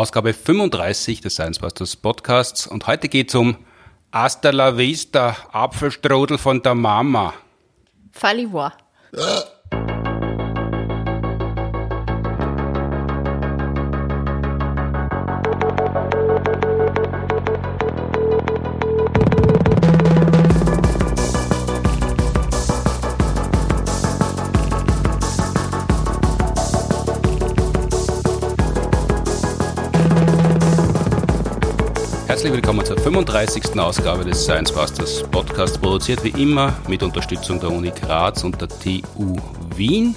Ausgabe 35 des Science Busters Podcasts und heute geht's um Hasta la vista, Apfelstrudel von der Mama. Fallivoix. 37. Ausgabe des Science Busters Podcast, produziert wie immer mit Unterstützung der Uni Graz und der TU Wien.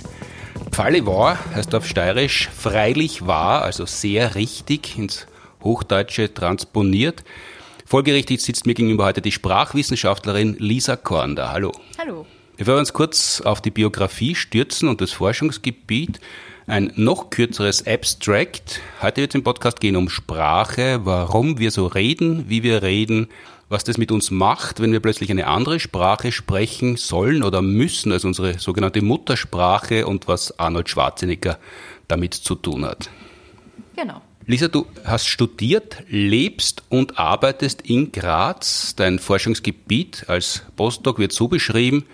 Pfalle war heißt auf steirisch freilich war, also sehr richtig ins Hochdeutsche transponiert. Folgerichtig sitzt mir gegenüber heute die Sprachwissenschaftlerin Lisa Kornder. Hallo. Hallo. Wir wollen uns kurz auf die Biografie stürzen und das Forschungsgebiet ein noch kürzeres Abstract. Heute wird es im Podcast gehen um Sprache, warum wir so reden, wie wir reden, was das mit uns macht, wenn wir plötzlich eine andere Sprache sprechen sollen oder müssen als unsere sogenannte Muttersprache und was Arnold Schwarzenegger damit zu tun hat. Genau. Lisa, du hast studiert, lebst und arbeitest in Graz. Dein Forschungsgebiet als Postdoc wird so beschrieben,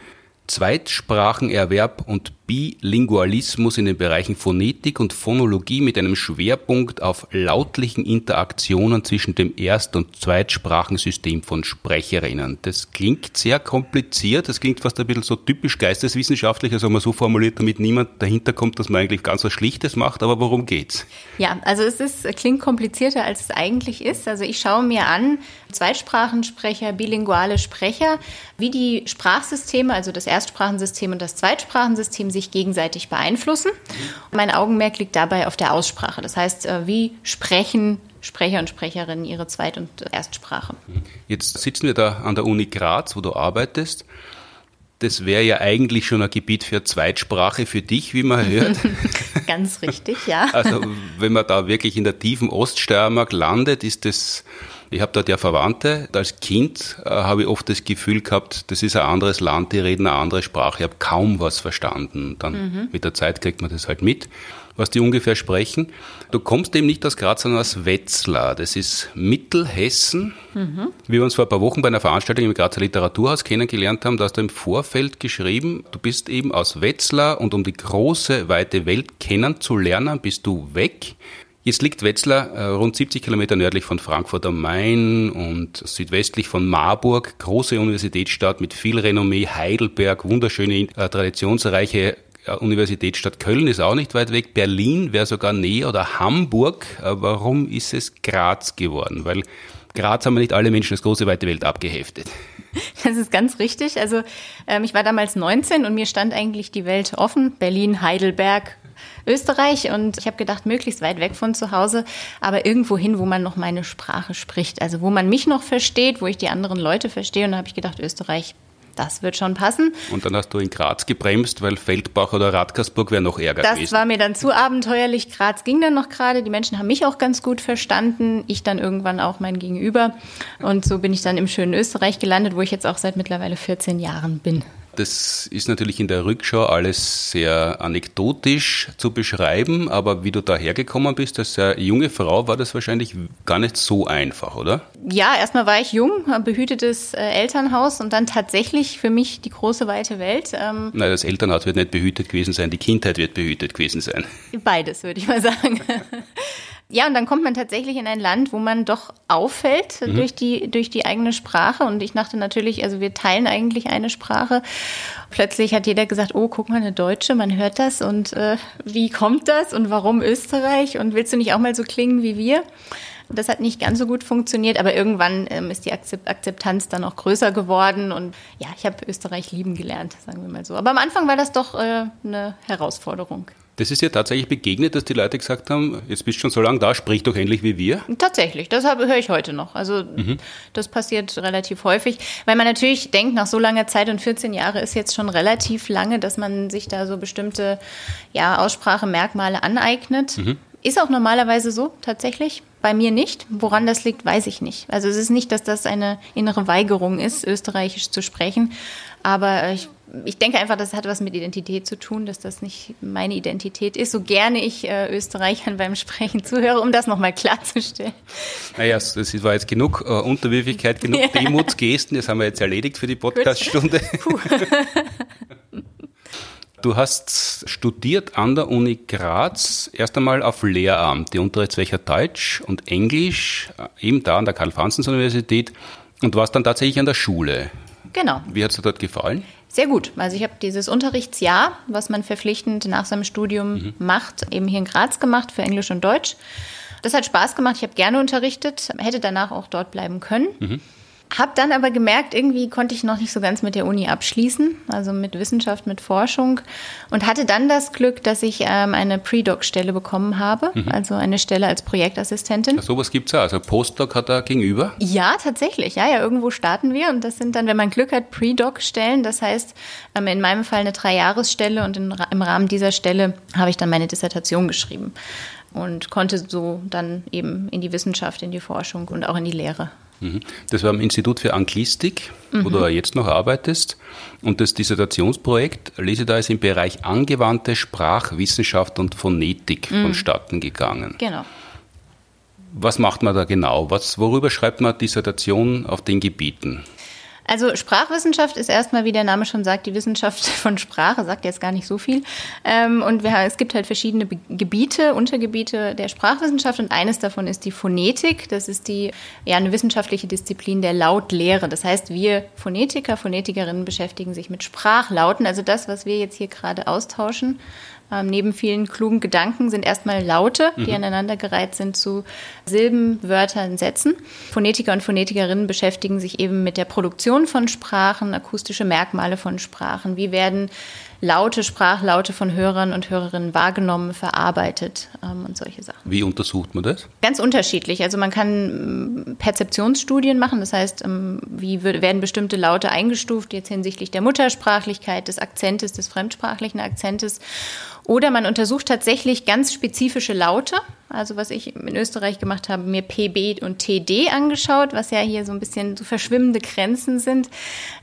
Zweitsprachenerwerb und Bilingualismus in den Bereichen Phonetik und Phonologie mit einem Schwerpunkt auf lautlichen Interaktionen zwischen dem Erst- und Zweitsprachensystem von Sprecherinnen. Das klingt sehr kompliziert, das klingt fast ein bisschen so typisch geisteswissenschaftlich, also man so formuliert, damit niemand dahinter kommt, dass man eigentlich ganz was Schlichtes macht, aber worum geht's? Ja, also es ist, klingt komplizierter, als es eigentlich ist. Also ich schaue mir an, Zweitsprachensprecher, bilinguale Sprecher, wie die Sprachsysteme, also das Erstsprachensystem und das Zweitsprachensystem sich gegenseitig beeinflussen. Mein Augenmerk liegt dabei auf der Aussprache. Das heißt, äh, wie sprechen Sprecher und Sprecherinnen ihre Zweit- und Erstsprache. Jetzt sitzen wir da an der Uni Graz, wo du arbeitest. Das wäre ja eigentlich schon ein Gebiet für Zweitsprache für dich, wie man hört. Ganz richtig, ja. Also wenn man da wirklich in der tiefen Oststeiermark landet, ist das ich habe dort ja Verwandte. Als Kind äh, habe ich oft das Gefühl gehabt, das ist ein anderes Land, die reden eine andere Sprache. Ich habe kaum was verstanden. Dann mhm. mit der Zeit kriegt man das halt mit, was die ungefähr sprechen. Du kommst eben nicht aus Graz, sondern aus Wetzlar. Das ist Mittelhessen. Mhm. Wie wir uns vor ein paar Wochen bei einer Veranstaltung im Grazer Literaturhaus kennengelernt haben, da hast du im Vorfeld geschrieben, du bist eben aus Wetzlar und um die große, weite Welt kennenzulernen, bist du weg. Jetzt liegt Wetzlar äh, rund 70 Kilometer nördlich von Frankfurt am Main und südwestlich von Marburg, große Universitätsstadt mit viel Renommee, Heidelberg, wunderschöne, äh, traditionsreiche äh, Universitätsstadt Köln ist auch nicht weit weg, Berlin wäre sogar näher oder Hamburg. Warum ist es Graz geworden? Weil Graz haben wir nicht alle Menschen das große weite Welt abgeheftet. Das ist ganz richtig. Also ähm, ich war damals 19 und mir stand eigentlich die Welt offen. Berlin, Heidelberg, Österreich und ich habe gedacht, möglichst weit weg von zu Hause, aber irgendwo hin, wo man noch meine Sprache spricht, also wo man mich noch versteht, wo ich die anderen Leute verstehe und da habe ich gedacht, Österreich, das wird schon passen. Und dann hast du in Graz gebremst, weil Feldbach oder Radkersburg wäre noch ärger das gewesen. Das war mir dann zu abenteuerlich. Graz ging dann noch gerade. Die Menschen haben mich auch ganz gut verstanden. Ich dann irgendwann auch mein Gegenüber. Und so bin ich dann im schönen Österreich gelandet, wo ich jetzt auch seit mittlerweile 14 Jahren bin. Das ist natürlich in der Rückschau alles sehr anekdotisch zu beschreiben, aber wie du da hergekommen bist, als sehr junge Frau, war das wahrscheinlich gar nicht so einfach, oder? Ja, erstmal war ich jung, behütetes äh, Elternhaus und dann tatsächlich für mich die große weite Welt. Ähm Nein, das Elternhaus wird nicht behütet gewesen sein, die Kindheit wird behütet gewesen sein. Beides, würde ich mal sagen. Ja, und dann kommt man tatsächlich in ein Land, wo man doch auffällt mhm. durch die, durch die eigene Sprache. Und ich dachte natürlich, also wir teilen eigentlich eine Sprache. Plötzlich hat jeder gesagt, oh, guck mal, eine Deutsche, man hört das. Und äh, wie kommt das? Und warum Österreich? Und willst du nicht auch mal so klingen wie wir? Das hat nicht ganz so gut funktioniert, aber irgendwann ähm, ist die Akzeptanz dann auch größer geworden und ja, ich habe Österreich lieben gelernt, sagen wir mal so. Aber am Anfang war das doch äh, eine Herausforderung. Das ist ja tatsächlich begegnet, dass die Leute gesagt haben, jetzt bist du schon so lange da, sprich doch endlich wie wir. Tatsächlich, das höre ich heute noch. Also mhm. das passiert relativ häufig, weil man natürlich denkt, nach so langer Zeit und 14 Jahre ist jetzt schon relativ lange, dass man sich da so bestimmte ja, Aussprachemerkmale aneignet. Mhm. Ist auch normalerweise so, tatsächlich. Bei mir nicht. Woran das liegt, weiß ich nicht. Also es ist nicht, dass das eine innere Weigerung ist, österreichisch zu sprechen. Aber ich, ich denke einfach, das hat was mit Identität zu tun, dass das nicht meine Identität ist. So gerne ich äh, Österreichern beim Sprechen zuhöre, um das nochmal klarzustellen. Naja, das war jetzt genug äh, Unterwürfigkeit, genug ja. Demutsgesten. Das haben wir jetzt erledigt für die Podcaststunde. Du hast studiert an der Uni Graz, erst einmal auf Lehramt, die Unterrichtsfächer Deutsch und Englisch, äh, eben da an der Karl-Franzens-Universität und warst dann tatsächlich an der Schule. Genau. Wie hat es dir dort gefallen? Sehr gut. Also ich habe dieses Unterrichtsjahr, was man verpflichtend nach seinem Studium mhm. macht, eben hier in Graz gemacht für Englisch und Deutsch. Das hat Spaß gemacht. Ich habe gerne unterrichtet, hätte danach auch dort bleiben können. Mhm. Hab dann aber gemerkt, irgendwie konnte ich noch nicht so ganz mit der Uni abschließen, also mit Wissenschaft, mit Forschung. Und hatte dann das Glück, dass ich ähm, eine Pre-Doc-Stelle bekommen habe, mhm. also eine Stelle als Projektassistentin. Ach, sowas gibt's ja, also Postdoc hat da gegenüber? Ja, tatsächlich. Ja, ja, irgendwo starten wir und das sind dann, wenn man Glück hat, Pre-Doc-Stellen. Das heißt, ähm, in meinem Fall eine Dreijahresstelle und in, im Rahmen dieser Stelle habe ich dann meine Dissertation geschrieben und konnte so dann eben in die Wissenschaft, in die Forschung und auch in die Lehre. Das war am Institut für Anglistik, mhm. wo du jetzt noch arbeitest. Und das Dissertationsprojekt, lese da, ist im Bereich angewandte Sprachwissenschaft und Phonetik mhm. vonstatten gegangen. Genau. Was macht man da genau? Was, worüber schreibt man Dissertation auf den Gebieten? Also Sprachwissenschaft ist erstmal, wie der Name schon sagt, die Wissenschaft von Sprache, sagt jetzt gar nicht so viel. Ähm, und es gibt halt verschiedene Gebiete, Untergebiete der Sprachwissenschaft und eines davon ist die Phonetik. Das ist die, ja, eine wissenschaftliche Disziplin der Lautlehre. Das heißt, wir Phonetiker, Phonetikerinnen beschäftigen sich mit Sprachlauten, also das, was wir jetzt hier gerade austauschen. Ähm, neben vielen klugen Gedanken sind erstmal Laute, die mhm. aneinandergereiht sind zu Silben, Wörtern, Sätzen. Phonetiker und Phonetikerinnen beschäftigen sich eben mit der Produktion von Sprachen, akustische Merkmale von Sprachen. Wie werden Laute, Sprachlaute von Hörern und Hörerinnen wahrgenommen, verarbeitet ähm, und solche Sachen. Wie untersucht man das? Ganz unterschiedlich. Also man kann ähm, Perzeptionsstudien machen, das heißt, ähm, wie werden bestimmte Laute eingestuft, jetzt hinsichtlich der Muttersprachlichkeit, des Akzentes, des fremdsprachlichen Akzentes. Oder man untersucht tatsächlich ganz spezifische Laute. Also was ich in Österreich gemacht habe, mir PB und TD angeschaut, was ja hier so ein bisschen so verschwimmende Grenzen sind.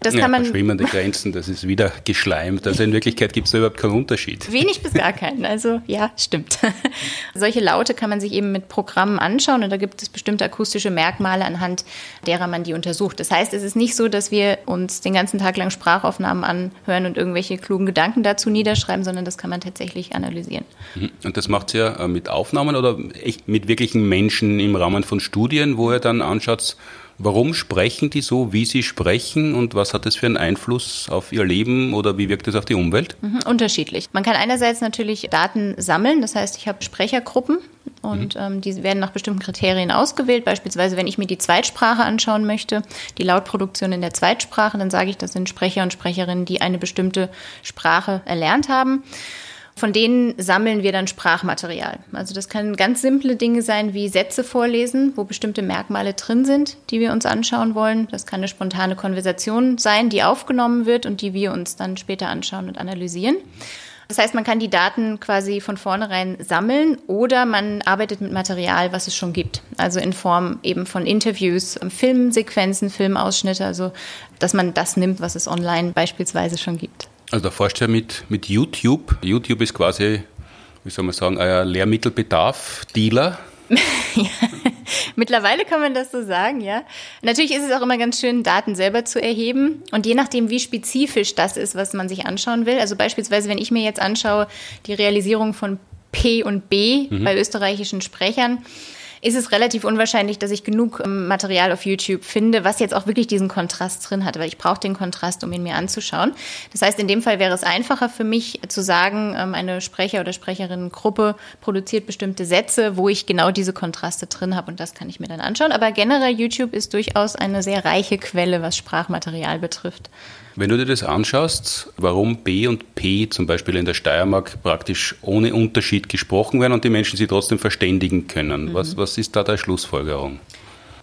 Das ja, kann man verschwimmende Grenzen, das ist wieder geschleimt. Also in Wirklichkeit gibt es da überhaupt keinen Unterschied. Wenig bis gar keinen. Also ja, stimmt. Solche Laute kann man sich eben mit Programmen anschauen und da gibt es bestimmte akustische Merkmale, anhand derer man die untersucht. Das heißt, es ist nicht so, dass wir uns den ganzen Tag lang Sprachaufnahmen anhören und irgendwelche klugen Gedanken dazu niederschreiben, sondern das kann man tatsächlich wirklich analysieren. Mhm. Und das macht ihr ja äh, mit Aufnahmen oder echt mit wirklichen Menschen im Rahmen von Studien, wo ihr dann anschaut, warum sprechen die so, wie sie sprechen und was hat das für einen Einfluss auf ihr Leben oder wie wirkt das auf die Umwelt? Mhm, unterschiedlich. Man kann einerseits natürlich Daten sammeln, das heißt, ich habe Sprechergruppen und mhm. ähm, die werden nach bestimmten Kriterien ausgewählt. Beispielsweise, wenn ich mir die Zweitsprache anschauen möchte, die Lautproduktion in der Zweitsprache, dann sage ich, das sind Sprecher und Sprecherinnen, die eine bestimmte Sprache erlernt haben. Von denen sammeln wir dann Sprachmaterial. Also das können ganz simple Dinge sein wie Sätze vorlesen, wo bestimmte Merkmale drin sind, die wir uns anschauen wollen. Das kann eine spontane Konversation sein, die aufgenommen wird und die wir uns dann später anschauen und analysieren. Das heißt, man kann die Daten quasi von vornherein sammeln oder man arbeitet mit Material, was es schon gibt. Also in Form eben von Interviews, Filmsequenzen, Filmausschnitte, also dass man das nimmt, was es online beispielsweise schon gibt. Also da forscht ja mit, mit YouTube. YouTube ist quasi, wie soll man sagen, ein Lehrmittelbedarf-Dealer. mittlerweile kann man das so sagen, ja. Natürlich ist es auch immer ganz schön, Daten selber zu erheben. Und je nachdem, wie spezifisch das ist, was man sich anschauen will. Also beispielsweise, wenn ich mir jetzt anschaue, die Realisierung von P und B mhm. bei österreichischen Sprechern, ist es relativ unwahrscheinlich, dass ich genug ähm, Material auf YouTube finde, was jetzt auch wirklich diesen Kontrast drin hat. Weil ich brauche den Kontrast, um ihn mir anzuschauen. Das heißt, in dem Fall wäre es einfacher für mich zu sagen, ähm, eine Sprecher- oder Sprecherinnengruppe produziert bestimmte Sätze, wo ich genau diese Kontraste drin habe und das kann ich mir dann anschauen. Aber generell YouTube ist durchaus eine sehr reiche Quelle, was Sprachmaterial betrifft. Wenn du dir das anschaust, warum B und P zum Beispiel in der Steiermark praktisch ohne Unterschied gesprochen werden und die Menschen sie trotzdem verständigen können, mhm. was, was ist da der Schlussfolgerung?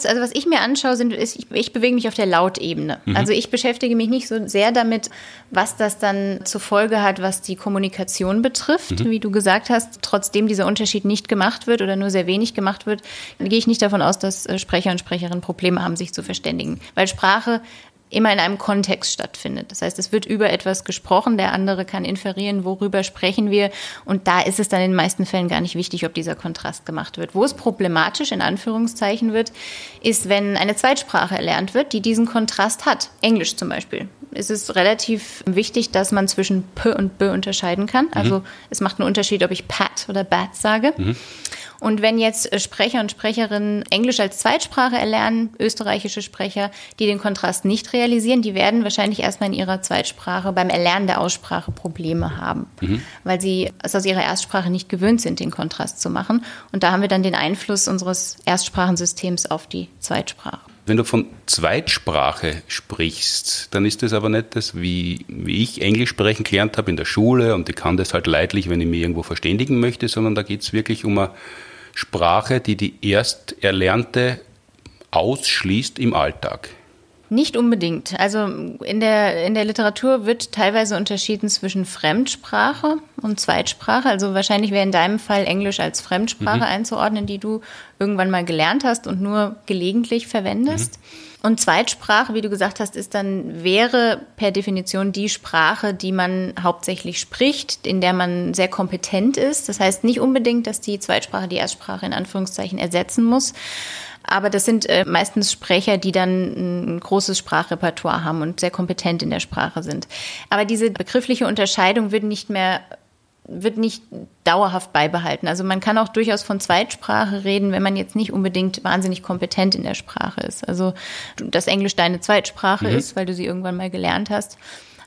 Also was ich mir anschaue, sind, ist, ich, ich bewege mich auf der Lautebene. Mhm. Also ich beschäftige mich nicht so sehr damit, was das dann zur Folge hat, was die Kommunikation betrifft. Mhm. Wie du gesagt hast, trotzdem dieser Unterschied nicht gemacht wird oder nur sehr wenig gemacht wird, gehe ich nicht davon aus, dass äh, Sprecher und Sprecherinnen Probleme haben, sich zu verständigen. Weil Sprache immer in einem Kontext stattfindet. Das heißt, es wird über etwas gesprochen, der andere kann inferieren, worüber sprechen wir. Und da ist es dann in den meisten Fällen gar nicht wichtig, ob dieser Kontrast gemacht wird. Wo es problematisch in Anführungszeichen wird, ist, wenn eine Zweitsprache erlernt wird, die diesen Kontrast hat. Englisch zum Beispiel. Es ist relativ wichtig, dass man zwischen P und B unterscheiden kann. Also mhm. es macht einen Unterschied, ob ich Pat oder Bat sage. Mhm. Und wenn jetzt äh, Sprecher und Sprecherinnen Englisch als Zweitsprache erlernen, österreichische Sprecher, die den Kontrast nicht realisieren, die werden wahrscheinlich erstmal in ihrer Zweitsprache beim Erlernen der Aussprache Probleme haben, mhm. weil sie es aus ihrer Erstsprache nicht gewöhnt sind, den Kontrast zu machen. Und da haben wir dann den Einfluss unseres Erstsprachensystems auf die Zweitsprache. Wenn du von Zweitsprache sprichst, dann ist das aber nicht das, wie, wie ich Englisch sprechen gelernt habe in der Schule und ich kann das halt leidlich, wenn ich mich irgendwo verständigen möchte, sondern da geht es wirklich um eine Sprache, die die erst erlernte ausschließt im Alltag? Nicht unbedingt. Also in der, in der Literatur wird teilweise unterschieden zwischen Fremdsprache und Zweitsprache. Also wahrscheinlich wäre in deinem Fall Englisch als Fremdsprache mhm. einzuordnen, die du irgendwann mal gelernt hast und nur gelegentlich verwendest. Mhm. Und Zweitsprache, wie du gesagt hast, ist dann, wäre per Definition die Sprache, die man hauptsächlich spricht, in der man sehr kompetent ist. Das heißt nicht unbedingt, dass die Zweitsprache die Erstsprache in Anführungszeichen ersetzen muss. Aber das sind äh, meistens Sprecher, die dann ein großes Sprachrepertoire haben und sehr kompetent in der Sprache sind. Aber diese begriffliche Unterscheidung wird nicht mehr wird nicht dauerhaft beibehalten. Also man kann auch durchaus von Zweitsprache reden, wenn man jetzt nicht unbedingt wahnsinnig kompetent in der Sprache ist. Also dass Englisch deine Zweitsprache mhm. ist, weil du sie irgendwann mal gelernt hast.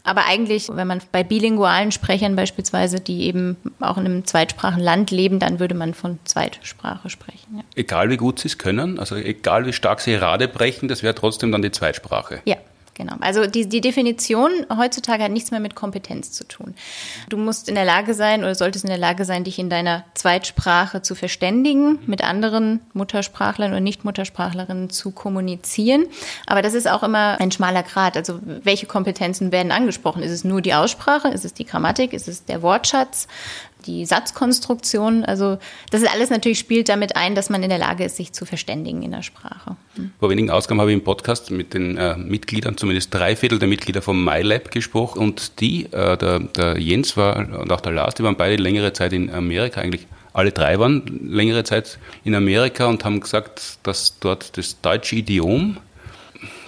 Aber eigentlich, wenn man bei bilingualen Sprechern beispielsweise, die eben auch in einem Zweitsprachenland leben, dann würde man von Zweitsprache sprechen. Ja. Egal wie gut sie es können, also egal wie stark sie Rade brechen, das wäre trotzdem dann die Zweitsprache. Ja, Genau. Also die, die Definition heutzutage hat nichts mehr mit Kompetenz zu tun. Du musst in der Lage sein oder solltest in der Lage sein, dich in deiner Zweitsprache zu verständigen, mit anderen Muttersprachlern oder Nicht-Muttersprachlerinnen zu kommunizieren. Aber das ist auch immer ein schmaler Grad. Also welche Kompetenzen werden angesprochen? Ist es nur die Aussprache? Ist es die Grammatik? Ist es der Wortschatz? Die Satzkonstruktion. Also das ist alles natürlich spielt damit ein, dass man in der Lage ist, sich zu verständigen in der Sprache. Hm. Vor wenigen Ausgaben habe ich im Podcast mit den äh, Mitgliedern, zumindest drei Viertel der Mitglieder vom MyLab gesprochen und die, äh, der, der Jens war und auch der Lars, die waren beide längere Zeit in Amerika eigentlich alle drei waren längere Zeit in Amerika und haben gesagt, dass dort das deutsche Idiom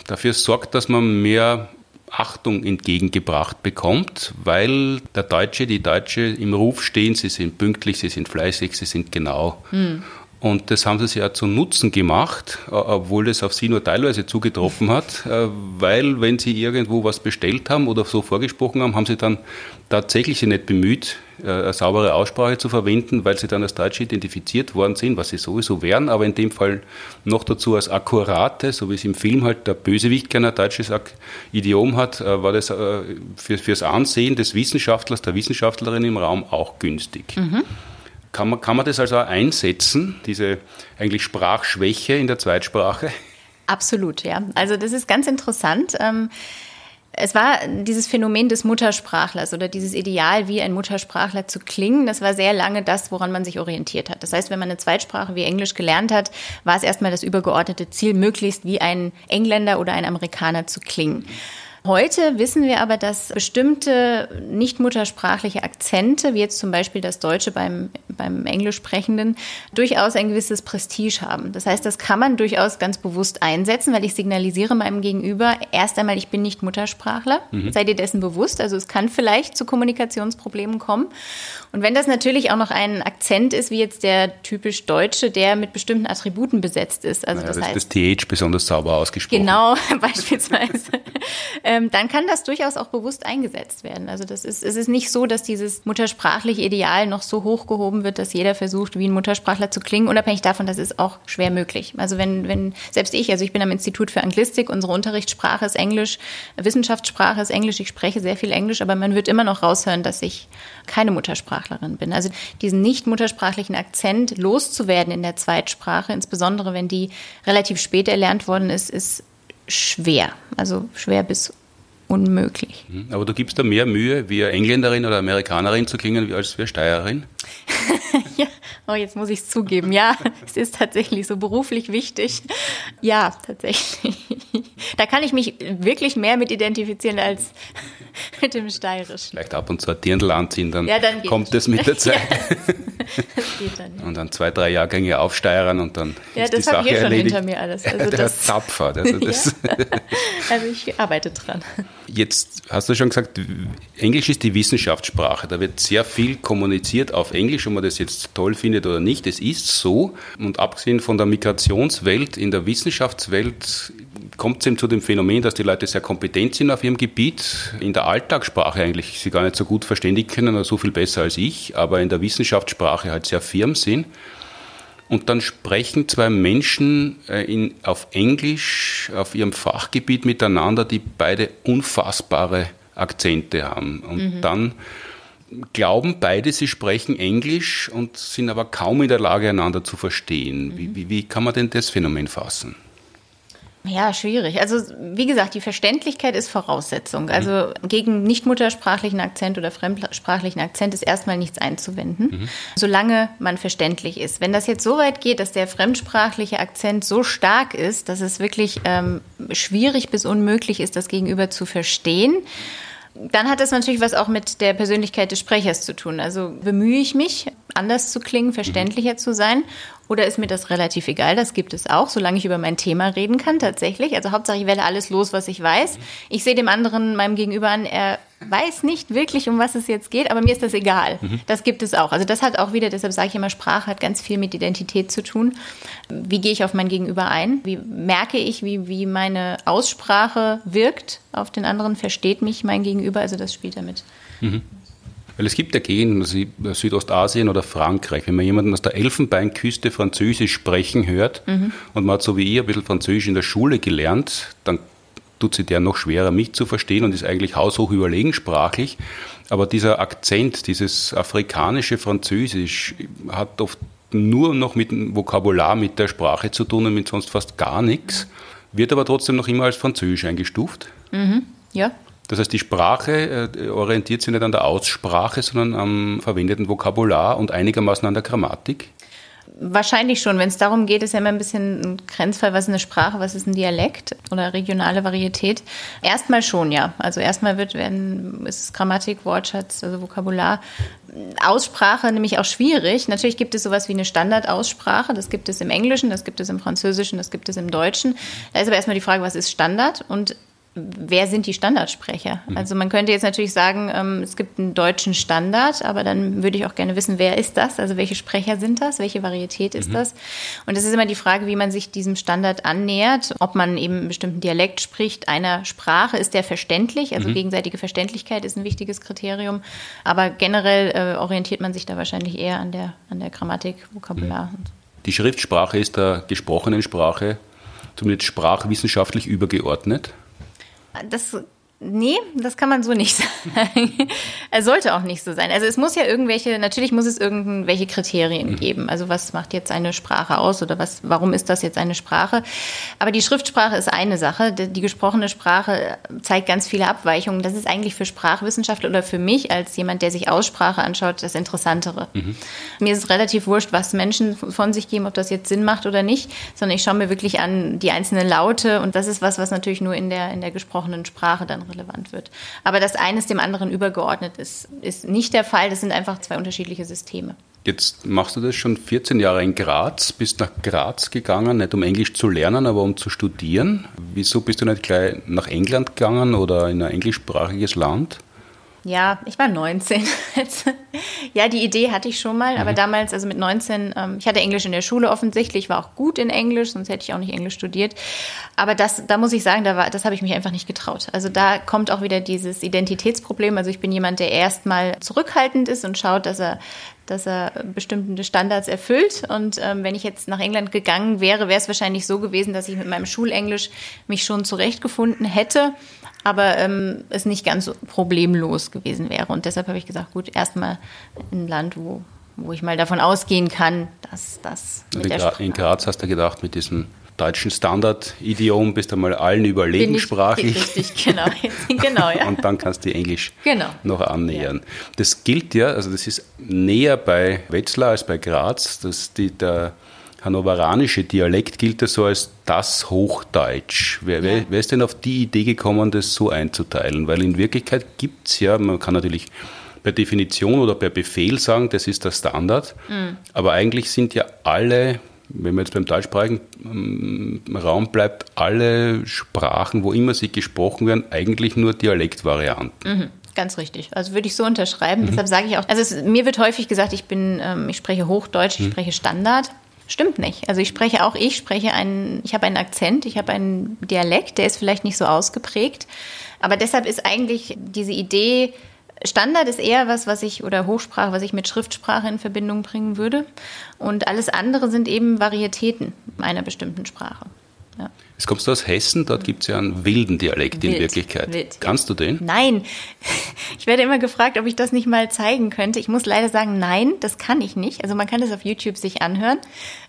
dafür sorgt, dass man mehr Achtung entgegengebracht bekommt, weil der Deutsche, die Deutsche im Ruf stehen, sie sind pünktlich, sie sind fleißig, sie sind genau. Hm. Und das haben sie sich ja zu Nutzen gemacht, obwohl das auf sie nur teilweise zugetroffen hat, äh, weil wenn sie irgendwo was bestellt haben oder so vorgesprochen haben, haben sie dann tatsächlich nicht bemüht, äh, eine saubere Aussprache zu verwenden, weil sie dann als Deutsche identifiziert worden sind, was sie sowieso wären, aber in dem Fall noch dazu als akkurate, so wie es im Film halt der Bösewicht kein deutsches Idiom hat, äh, war das für, fürs Ansehen des Wissenschaftlers, der Wissenschaftlerin im Raum auch günstig. Mhm. Kann man, kann man das also einsetzen, diese eigentlich Sprachschwäche in der Zweitsprache? Absolut, ja. Also das ist ganz interessant. Ähm, es war dieses Phänomen des Muttersprachlers oder dieses Ideal, wie ein Muttersprachler zu klingen, das war sehr lange das, woran man sich orientiert hat. Das heißt, wenn man eine Zweitsprache wie Englisch gelernt hat, war es erstmal das übergeordnete Ziel, möglichst wie ein Engländer oder ein Amerikaner zu klingen. Heute wissen wir aber, dass bestimmte nicht muttersprachliche Akzente, wie jetzt zum Beispiel das Deutsche beim, beim Englischsprechenden, durchaus ein gewisses Prestige haben. Das heißt, das kann man durchaus ganz bewusst einsetzen, weil ich signalisiere meinem Gegenüber erst einmal, ich bin nicht Muttersprachler. Mhm. Sei dir dessen bewusst. Also es kann vielleicht zu Kommunikationsproblemen kommen. Und wenn das natürlich auch noch ein Akzent ist, wie jetzt der typisch Deutsche, der mit bestimmten Attributen besetzt ist. Also naja, das, heißt, das TH besonders sauber ausgesprochen. Genau, beispielsweise. ähm, dann kann das durchaus auch bewusst eingesetzt werden. Also das ist, es ist nicht so, dass dieses muttersprachliche Ideal noch so hochgehoben wird, dass jeder versucht, wie ein Muttersprachler zu klingen, unabhängig davon, das ist auch schwer möglich. Also wenn, wenn, selbst ich, also ich bin am Institut für Anglistik, unsere Unterrichtssprache ist Englisch, Wissenschaftssprache ist Englisch, ich spreche sehr viel Englisch, aber man wird immer noch raushören, dass ich keine Muttersprachlerin bin. Also diesen nicht muttersprachlichen Akzent loszuwerden in der Zweitsprache, insbesondere wenn die relativ spät erlernt worden ist, ist schwer. Also schwer bis unmöglich. Mhm. Aber du gibst da mehr Mühe, wie Engländerin oder Amerikanerin zu klingen, als wie Steirerin? ja, oh, jetzt muss ich es zugeben. Ja, es ist tatsächlich so beruflich wichtig. Ja, tatsächlich. Da kann ich mich wirklich mehr mit identifizieren als mit dem Steirisch. Vielleicht ab und zu ein Dirndl anziehen, dann, ja, dann kommt es mit der Zeit. Ja, das geht dann. Ja. Und dann zwei, drei Jahrgänge aufsteigern und dann ja, ist die Sache erledigt. Ja, das habe ich schon hinter mir alles. Also der das, tapfer. Also, das also ich arbeite dran. Jetzt hast du schon gesagt, Englisch ist die Wissenschaftssprache. Da wird sehr viel kommuniziert auf Englisch, ob man das jetzt toll findet oder nicht. Es ist so. Und abgesehen von der Migrationswelt, in der Wissenschaftswelt kommt es eben zu dem Phänomen, dass die Leute sehr kompetent sind auf ihrem Gebiet, in der Alltagssprache eigentlich sie gar nicht so gut verständigen können oder so viel besser als ich, aber in der Wissenschaftssprache halt sehr firm sind. Und dann sprechen zwei Menschen äh, in, auf Englisch auf ihrem Fachgebiet miteinander, die beide unfassbare Akzente haben. Und mhm. dann glauben beide, sie sprechen Englisch und sind aber kaum in der Lage, einander zu verstehen. Mhm. Wie, wie, wie kann man denn das Phänomen fassen? Ja, schwierig. Also wie gesagt, die Verständlichkeit ist Voraussetzung. Mhm. Also gegen nicht muttersprachlichen Akzent oder fremdsprachlichen Akzent ist erstmal nichts einzuwenden, mhm. solange man verständlich ist. Wenn das jetzt so weit geht, dass der fremdsprachliche Akzent so stark ist, dass es wirklich ähm, schwierig bis unmöglich ist, das Gegenüber zu verstehen, dann hat das natürlich was auch mit der Persönlichkeit des Sprechers zu tun. Also bemühe ich mich, anders zu klingen, verständlicher zu sein oder ist mir das relativ egal? Das gibt es auch, solange ich über mein Thema reden kann, tatsächlich. Also Hauptsache, ich werde alles los, was ich weiß. Ich sehe dem anderen, meinem Gegenüber an, er weiß nicht wirklich, um was es jetzt geht, aber mir ist das egal. Mhm. Das gibt es auch. Also das hat auch wieder, deshalb sage ich immer, Sprache hat ganz viel mit Identität zu tun. Wie gehe ich auf mein Gegenüber ein? Wie merke ich, wie, wie meine Aussprache wirkt auf den anderen? Versteht mich mein Gegenüber? Also das spielt damit. Mhm. Weil es gibt ja Gegenden, Südostasien oder Frankreich, wenn man jemanden aus der Elfenbeinküste Französisch sprechen hört mhm. und man hat so wie ich ein bisschen Französisch in der Schule gelernt, dann tut sich der noch schwerer, mich zu verstehen und ist eigentlich haushoch überlegen sprachlich. Aber dieser Akzent, dieses afrikanische Französisch hat oft nur noch mit dem Vokabular, mit der Sprache zu tun und mit sonst fast gar nichts, wird aber trotzdem noch immer als Französisch eingestuft. Mhm. Ja, das heißt, die Sprache äh, orientiert sich nicht an der Aussprache, sondern am verwendeten Vokabular und einigermaßen an der Grammatik. Wahrscheinlich schon. Wenn es darum geht, ist ja immer ein bisschen ein Grenzfall, was ist eine Sprache, was ist ein Dialekt oder regionale Varietät. Erstmal schon, ja. Also erstmal wird werden, ist es Grammatik, Wortschatz, also Vokabular. Aussprache nämlich auch schwierig. Natürlich gibt es sowas wie eine Standardaussprache. Das gibt es im Englischen, das gibt es im Französischen, das gibt es im Deutschen. Da ist aber erstmal die Frage, was ist Standard? Und wer sind die Standardsprecher? Mhm. Also man könnte jetzt natürlich sagen, ähm, es gibt einen deutschen Standard, aber dann würde ich auch gerne wissen, wer ist das? Also welche Sprecher sind das? Welche Varietät ist mhm. das? Und es ist immer die Frage, wie man sich diesem Standard annähert, ob man eben einen bestimmten Dialekt spricht, einer Sprache, ist der verständlich? Also mhm. gegenseitige Verständlichkeit ist ein wichtiges Kriterium. Aber generell äh, orientiert man sich da wahrscheinlich eher an der, an der Grammatik, Vokabular. Mhm. Die Schriftsprache ist der gesprochenen Sprache zumindest sprachwissenschaftlich übergeordnet. Das Nee, das kann man so nicht sagen. es sollte auch nicht so sein. Also es muss ja irgendwelche, natürlich muss es irgendwelche Kriterien mhm. geben. Also was macht jetzt eine Sprache aus oder was, warum ist das jetzt eine Sprache? Aber die Schriftsprache ist eine Sache. Die, die gesprochene Sprache zeigt ganz viele Abweichungen. Das ist eigentlich für Sprachwissenschaftler oder für mich als jemand, der sich Aussprache anschaut, das Interessantere. Mhm. Mir ist es relativ wurscht, was Menschen von sich geben, ob das jetzt Sinn macht oder nicht, sondern ich schaue mir wirklich an die einzelnen Laute und das ist was, was natürlich nur in der, in der gesprochenen Sprache dann relevant wird. Aber dass eines dem anderen übergeordnet ist, ist nicht der Fall. Das sind einfach zwei unterschiedliche Systeme. Jetzt machst du das schon 14 Jahre in Graz, bist nach Graz gegangen, nicht um Englisch zu lernen, aber um zu studieren. Wieso bist du nicht gleich nach England gegangen oder in ein englischsprachiges Land? Ja, ich war 19. ja, die Idee hatte ich schon mal, mhm. aber damals, also mit 19, ähm, ich hatte Englisch in der Schule offensichtlich, war auch gut in Englisch, sonst hätte ich auch nicht Englisch studiert. Aber das, da muss ich sagen, da war, das habe ich mich einfach nicht getraut. Also da kommt auch wieder dieses Identitätsproblem. Also ich bin jemand, der erstmal zurückhaltend ist und schaut, dass er dass er bestimmte Standards erfüllt. Und ähm, wenn ich jetzt nach England gegangen wäre, wäre es wahrscheinlich so gewesen, dass ich mit meinem Schulenglisch mich schon zurechtgefunden hätte aber ähm, es nicht ganz so problemlos gewesen wäre. Und deshalb habe ich gesagt, gut, erstmal ein Land, wo, wo ich mal davon ausgehen kann, dass das. Mit in, in Graz hast du gedacht, mit diesem deutschen Standard-Idiom bist du mal allen überlegen ich, sprachlich. Richtig, genau. genau ja. Und dann kannst du Englisch genau. noch annähern. Ja. Das gilt ja, also das ist näher bei Wetzlar als bei Graz, dass die, der hannoveranische Dialekt gilt ja so als das Hochdeutsch. Wer, ja. wer, ist denn auf die Idee gekommen, das so einzuteilen? Weil in Wirklichkeit gibt es ja, man kann natürlich per Definition oder per Befehl sagen, das ist der Standard, mhm. aber eigentlich sind ja alle, wenn man jetzt beim deutschsprachigen Raum bleibt, alle Sprachen, wo immer sie gesprochen werden, eigentlich nur Dialektvarianten. Mhm. Ganz richtig. Also würde ich so unterschreiben. Mhm. Deshalb sage ich auch, also es, mir wird häufig gesagt, ich bin, ähm, ich spreche Hochdeutsch, ich mhm. spreche Standard. Stimmt nicht. Also ich spreche auch, ich spreche einen, ich habe einen Akzent, ich habe einen Dialekt, der ist vielleicht nicht so ausgeprägt. Aber deshalb ist eigentlich diese Idee, Standard ist eher was, was ich, oder Hochsprache, was ich mit Schriftsprache in Verbindung bringen würde. Und alles andere sind eben Varietäten einer bestimmten Sprache. Ja. Jetzt kommst du aus Hessen, dort gibt es ja einen wilden Dialekt Wild, in Wirklichkeit. Wild, Kannst du den? Nein. Ich werde immer gefragt, ob ich das nicht mal zeigen könnte. Ich muss leider sagen, nein, das kann ich nicht. Also man kann das auf YouTube sich anhören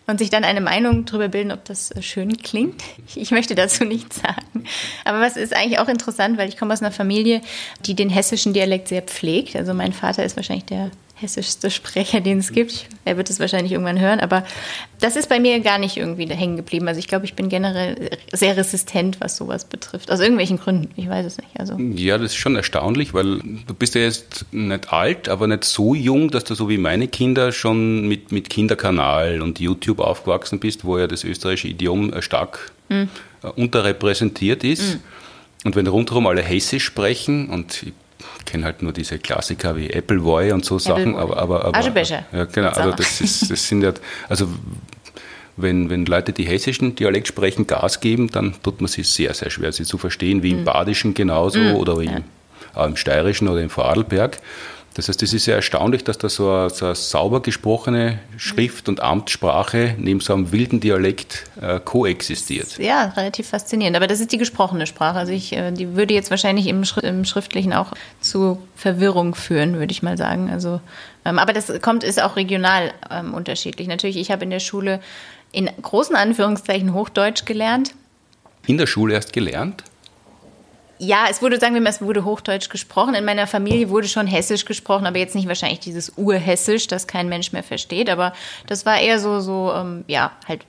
und sich dann eine Meinung darüber bilden, ob das schön klingt. Ich möchte dazu nichts sagen. Aber was ist eigentlich auch interessant, weil ich komme aus einer Familie, die den hessischen Dialekt sehr pflegt. Also mein Vater ist wahrscheinlich der hessischste Sprecher, den es gibt. Er wird es wahrscheinlich irgendwann hören, aber das ist bei mir gar nicht irgendwie hängen geblieben. Also ich glaube, ich bin generell sehr resistent, was sowas betrifft. Aus irgendwelchen Gründen. Ich weiß es nicht. Also. Ja, das ist schon erstaunlich, weil du bist ja jetzt nicht alt, aber nicht so jung, dass du so wie meine Kinder schon mit, mit Kinderkanal und YouTube aufgewachsen bist, wo ja das österreichische Idiom stark mhm. unterrepräsentiert ist. Mhm. Und wenn rundherum alle Hessisch sprechen und ich kenne halt nur diese Klassiker wie Appleboy und so Apple Sachen, aber, aber, aber ja, genau, also das, ist, das sind ja, also wenn, wenn Leute, die hessischen Dialekt sprechen, Gas geben, dann tut man sich sehr, sehr schwer, sie zu verstehen, wie im mhm. Badischen genauso mhm. oder wie ja. im, im Steirischen oder im Vorarlberg. Das heißt, es ist sehr erstaunlich, dass da so eine, so eine sauber gesprochene Schrift- und Amtssprache neben so einem wilden Dialekt äh, koexistiert. Ja, relativ faszinierend. Aber das ist die gesprochene Sprache. Also ich, äh, die würde jetzt wahrscheinlich im, Schrift, im Schriftlichen auch zu Verwirrung führen, würde ich mal sagen. Also, ähm, aber das kommt, ist auch regional ähm, unterschiedlich. Natürlich, ich habe in der Schule in großen Anführungszeichen Hochdeutsch gelernt. In der Schule erst gelernt? Ja, es wurde, sagen wir mal, es wurde Hochdeutsch gesprochen. In meiner Familie wurde schon Hessisch gesprochen, aber jetzt nicht wahrscheinlich dieses Urhessisch, das kein Mensch mehr versteht. Aber das war eher so, so ähm, ja, halt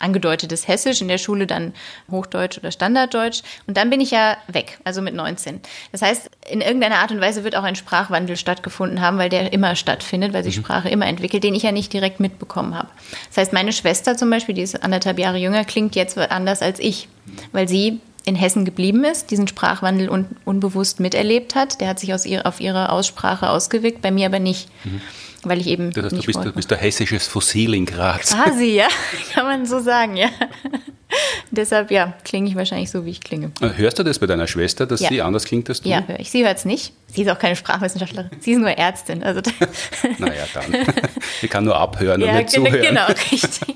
angedeutetes Hessisch, in der Schule dann Hochdeutsch oder Standarddeutsch. Und dann bin ich ja weg, also mit 19. Das heißt, in irgendeiner Art und Weise wird auch ein Sprachwandel stattgefunden haben, weil der immer stattfindet, weil sich mhm. Sprache immer entwickelt, den ich ja nicht direkt mitbekommen habe. Das heißt, meine Schwester zum Beispiel, die ist anderthalb Jahre jünger, klingt jetzt anders als ich, weil sie in Hessen geblieben ist, diesen Sprachwandel un unbewusst miterlebt hat. Der hat sich aus ihr, auf ihre Aussprache ausgewirkt, bei mir aber nicht. Mhm. Weil ich eben. Das heißt, du bist, du bist der hessisches Fossil in Graz. Quasi, ja. Kann man so sagen, ja. Deshalb, ja, klinge ich wahrscheinlich so, wie ich klinge. Äh, hörst du das bei deiner Schwester, dass ja. sie anders klingt als du? Ja, höre ich. Sie hört es nicht. Sie ist auch keine Sprachwissenschaftlerin. Sie ist nur Ärztin. Also naja, dann. Sie kann nur abhören ja, und nicht zuhören. Genau, richtig.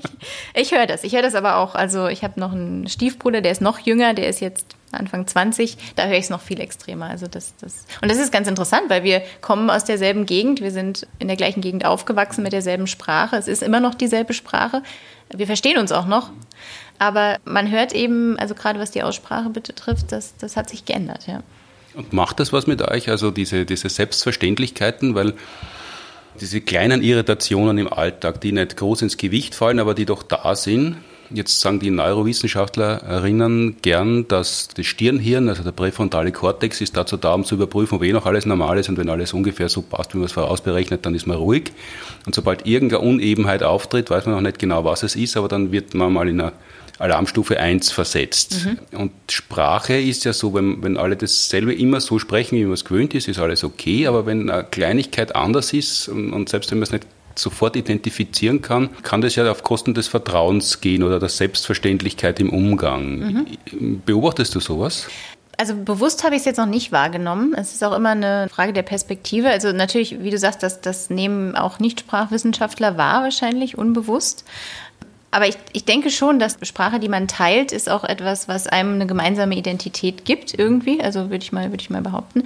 Ich höre das. Ich höre das aber auch. Also ich habe noch einen Stiefbruder, der ist noch jünger, der ist jetzt Anfang 20. Da höre ich es noch viel extremer. Also das, das. Und das ist ganz interessant, weil wir kommen aus derselben Gegend. Wir sind in der gleichen Gegend aufgewachsen mit derselben Sprache. Es ist immer noch dieselbe Sprache. Wir verstehen uns auch noch. Aber man hört eben, also gerade was die Aussprache betrifft, das, das hat sich geändert, ja. Und macht das was mit euch, also diese, diese Selbstverständlichkeiten, weil diese kleinen Irritationen im Alltag, die nicht groß ins Gewicht fallen, aber die doch da sind, Jetzt sagen die Neurowissenschaftlerinnen gern, dass das Stirnhirn, also der präfrontale Kortex, ist dazu da, um zu überprüfen, ob eh noch alles normal ist und wenn alles ungefähr so passt, wie man es vorausberechnet, dann ist man ruhig. Und sobald irgendeine Unebenheit auftritt, weiß man noch nicht genau, was es ist, aber dann wird man mal in eine Alarmstufe 1 versetzt. Mhm. Und Sprache ist ja so, wenn, wenn alle dasselbe immer so sprechen, wie man es gewöhnt ist, ist alles okay. Aber wenn eine Kleinigkeit anders ist und, und selbst wenn man es nicht sofort identifizieren kann, kann das ja auf Kosten des Vertrauens gehen oder der Selbstverständlichkeit im Umgang. Mhm. Beobachtest du sowas? Also bewusst habe ich es jetzt noch nicht wahrgenommen. Es ist auch immer eine Frage der Perspektive. Also natürlich, wie du sagst, das, das nehmen auch Nicht-Sprachwissenschaftler wahr, wahrscheinlich unbewusst. Aber ich, ich denke schon, dass Sprache, die man teilt, ist auch etwas, was einem eine gemeinsame Identität gibt, irgendwie. Also würde ich mal, würde ich mal behaupten.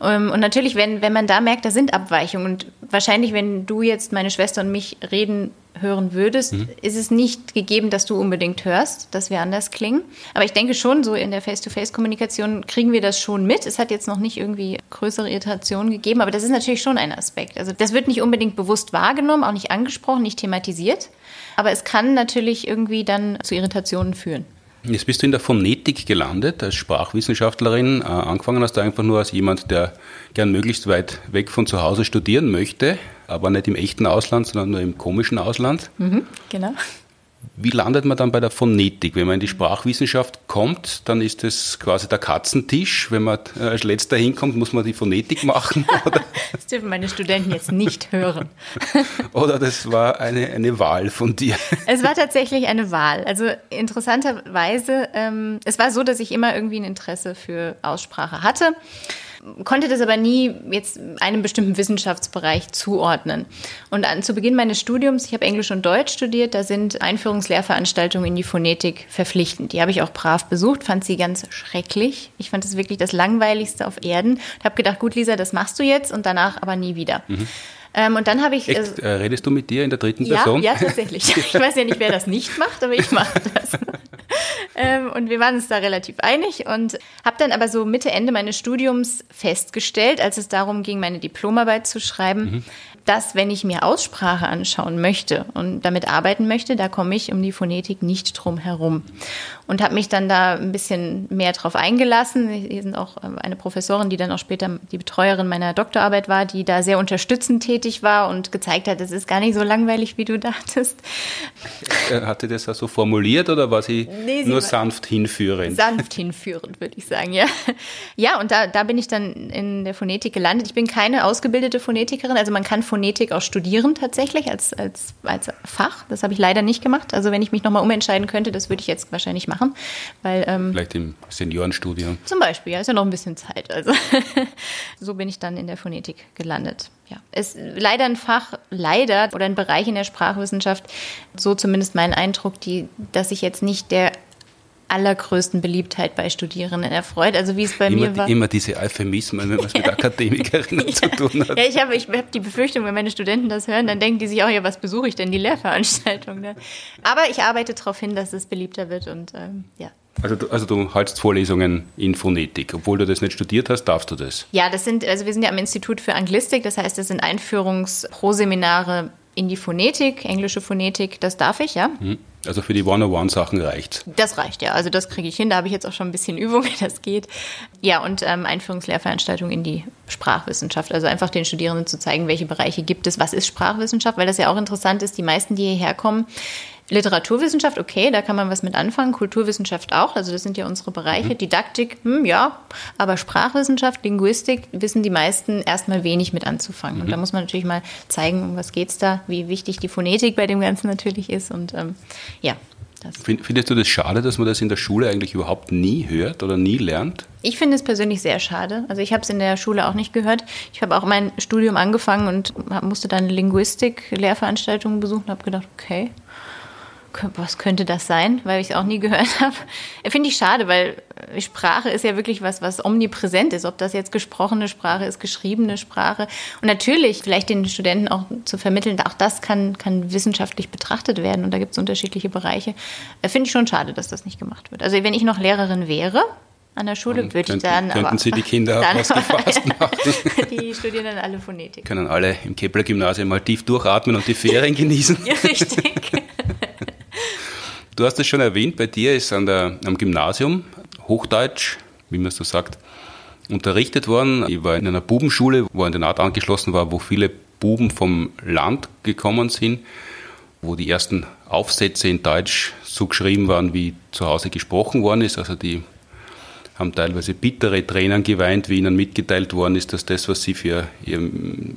Ähm, und natürlich, wenn, wenn man da merkt, da sind Abweichungen. Und wahrscheinlich, wenn du jetzt meine Schwester und mich reden hören würdest, mhm. ist es nicht gegeben, dass du unbedingt hörst, dass wir anders klingen. Aber ich denke schon, so in der Face-to-Face-Kommunikation kriegen wir das schon mit. Es hat jetzt noch nicht irgendwie größere Irritationen gegeben, aber das ist natürlich schon ein Aspekt. Also das wird nicht unbedingt bewusst wahrgenommen, auch nicht angesprochen, nicht thematisiert. Aber es kann natürlich irgendwie dann zu Irritationen führen. Jetzt bist du in der Phonetik gelandet als Sprachwissenschaftlerin. Äh, angefangen hast du einfach nur als jemand, der gern möglichst weit weg von zu Hause studieren möchte, aber nicht im echten Ausland, sondern nur im komischen Ausland. Mhm, genau. Wie landet man dann bei der Phonetik? Wenn man in die Sprachwissenschaft kommt, dann ist das quasi der Katzentisch. Wenn man äh, als letzter hinkommt, muss man die Phonetik machen. das dürfen meine Studenten jetzt nicht hören. oder das war eine, eine Wahl von dir? Es war tatsächlich eine Wahl. Also interessanterweise, ähm, es war so, dass ich immer irgendwie ein Interesse für Aussprache hatte konnte das aber nie jetzt einem bestimmten Wissenschaftsbereich zuordnen. Und an, zu Beginn meines Studiums, ich habe Englisch und Deutsch studiert, da sind Einführungslehrveranstaltungen in die Phonetik verpflichtend. Die habe ich auch brav besucht, fand sie ganz schrecklich. Ich fand es wirklich das Langweiligste auf Erden. Ich habe gedacht, gut, Lisa, das machst du jetzt und danach aber nie wieder. Mhm. Ähm, und dann habe ich. Echt, äh, redest du mit dir in der dritten Person? Ja, tatsächlich. Ich weiß ja nicht, wer das nicht macht, aber ich mache das. ähm, und wir waren uns da relativ einig und habe dann aber so Mitte, Ende meines Studiums festgestellt, als es darum ging, meine Diplomarbeit zu schreiben, mhm dass, wenn ich mir Aussprache anschauen möchte und damit arbeiten möchte, da komme ich um die Phonetik nicht drum herum. Und habe mich dann da ein bisschen mehr drauf eingelassen. Hier sind auch ähm, eine Professorin, die dann auch später die Betreuerin meiner Doktorarbeit war, die da sehr unterstützend tätig war und gezeigt hat, es ist gar nicht so langweilig, wie du dachtest. Äh, hatte das so formuliert oder war sie nee, sie nur war sanft hinführend? Sanft hinführend, würde ich sagen, ja. Ja, und da, da bin ich dann in der Phonetik gelandet. Ich bin keine ausgebildete Phonetikerin, also man kann Phonetik auch studieren tatsächlich als, als, als Fach. Das habe ich leider nicht gemacht. Also wenn ich mich nochmal umentscheiden könnte, das würde ich jetzt wahrscheinlich machen. Weil, ähm, Vielleicht im Seniorenstudium. Zum Beispiel, ja, ist ja noch ein bisschen Zeit. Also so bin ich dann in der Phonetik gelandet. Ja, ist leider ein Fach, leider oder ein Bereich in der Sprachwissenschaft, so zumindest mein Eindruck, die, dass ich jetzt nicht der allergrößten Beliebtheit bei Studierenden erfreut. Also wie es bei immer, mir war. Immer diese Euphemismen, wenn man es mit Akademikerinnen ja. zu tun hat. Ja, ich habe ich hab die Befürchtung, wenn meine Studenten das hören, dann denken die sich auch, ja, was besuche ich denn, die Lehrveranstaltung. Ne? Aber ich arbeite darauf hin, dass es beliebter wird und ähm, ja. Also du, also du haltst Vorlesungen in Phonetik. Obwohl du das nicht studiert hast, darfst du das? Ja, das sind, also wir sind ja am Institut für Anglistik, das heißt, das sind Einführungsproseminare in die Phonetik, englische Phonetik, das darf ich, ja. Mhm. Also für die One-on-One-Sachen reicht. Das reicht, ja. Also das kriege ich hin. Da habe ich jetzt auch schon ein bisschen Übung, wie das geht. Ja, und ähm, Einführungslehrveranstaltungen in die Sprachwissenschaft. Also einfach den Studierenden zu zeigen, welche Bereiche gibt es, was ist Sprachwissenschaft, weil das ja auch interessant ist. Die meisten, die hierher kommen, Literaturwissenschaft, okay, da kann man was mit anfangen. Kulturwissenschaft auch, also das sind ja unsere Bereiche. Mhm. Didaktik, hm, ja, aber Sprachwissenschaft, Linguistik wissen die meisten erstmal wenig mit anzufangen. Mhm. Und da muss man natürlich mal zeigen, um was geht's da, wie wichtig die Phonetik bei dem Ganzen natürlich ist. Und ähm, ja, Findest du das schade, dass man das in der Schule eigentlich überhaupt nie hört oder nie lernt? Ich finde es persönlich sehr schade. Also ich habe es in der Schule auch nicht gehört. Ich habe auch mein Studium angefangen und musste dann Linguistik-Lehrveranstaltungen besuchen und habe gedacht, okay, was könnte das sein, weil ich es auch nie gehört habe. Finde ich schade, weil Sprache ist ja wirklich was, was omnipräsent ist. Ob das jetzt gesprochene Sprache ist, geschriebene Sprache. Und natürlich vielleicht den Studenten auch zu vermitteln, auch das kann, kann wissenschaftlich betrachtet werden. Und da gibt es unterschiedliche Bereiche. Äh, finde ich schon schade, dass das nicht gemacht wird. Also wenn ich noch Lehrerin wäre, an der Schule würde ich dann könnten aber, Sie die Kinder dann, was gefasst machen? die studieren dann alle Phonetik. Können alle im Kepler-Gymnasium mal tief durchatmen und die Ferien genießen. Ja, richtig. Du hast es schon erwähnt, bei dir ist an der, am Gymnasium Hochdeutsch, wie man so sagt, unterrichtet worden. Ich war in einer Bubenschule, wo ein Internat angeschlossen war, wo viele Buben vom Land gekommen sind. wo die ersten Aufsätze in Deutsch so geschrieben waren, wie zu Hause gesprochen worden ist. Also die haben teilweise bittere Tränen geweint, wie ihnen mitgeteilt worden ist, dass das, was sie für,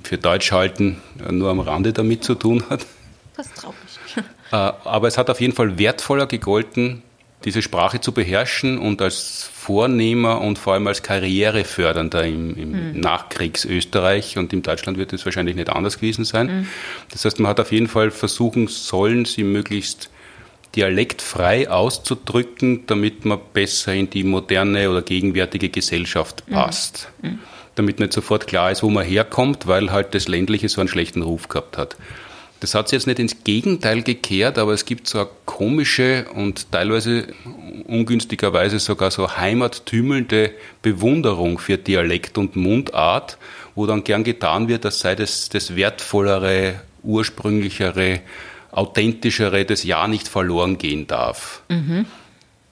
für Deutsch halten, nur am Rande damit zu tun hat. Das ist traurig. Äh, aber es hat auf jeden Fall wertvoller gegolten, diese Sprache zu beherrschen und als Vornehmer und vor allem als Karrierefördernder im, im mhm. Nachkriegsösterreich und in Deutschland wird es wahrscheinlich nicht anders gewesen sein. Mhm. Das heißt, man hat auf jeden Fall versuchen sollen, sie möglichst dialektfrei auszudrücken, damit man besser in die moderne oder gegenwärtige Gesellschaft hm. passt. Mhm. Damit nicht sofort klar ist, wo man herkommt, weil halt das Ländliche so einen schlechten Ruf gehabt hat. Das hat sich jetzt nicht ins Gegenteil gekehrt, aber es gibt so eine komische und teilweise ungünstigerweise sogar so heimattümelnde Bewunderung für Dialekt und Mundart, wo dann gern getan wird, das sei das, das wertvollere, ursprünglichere, authentischere, das ja nicht verloren gehen darf. Mhm.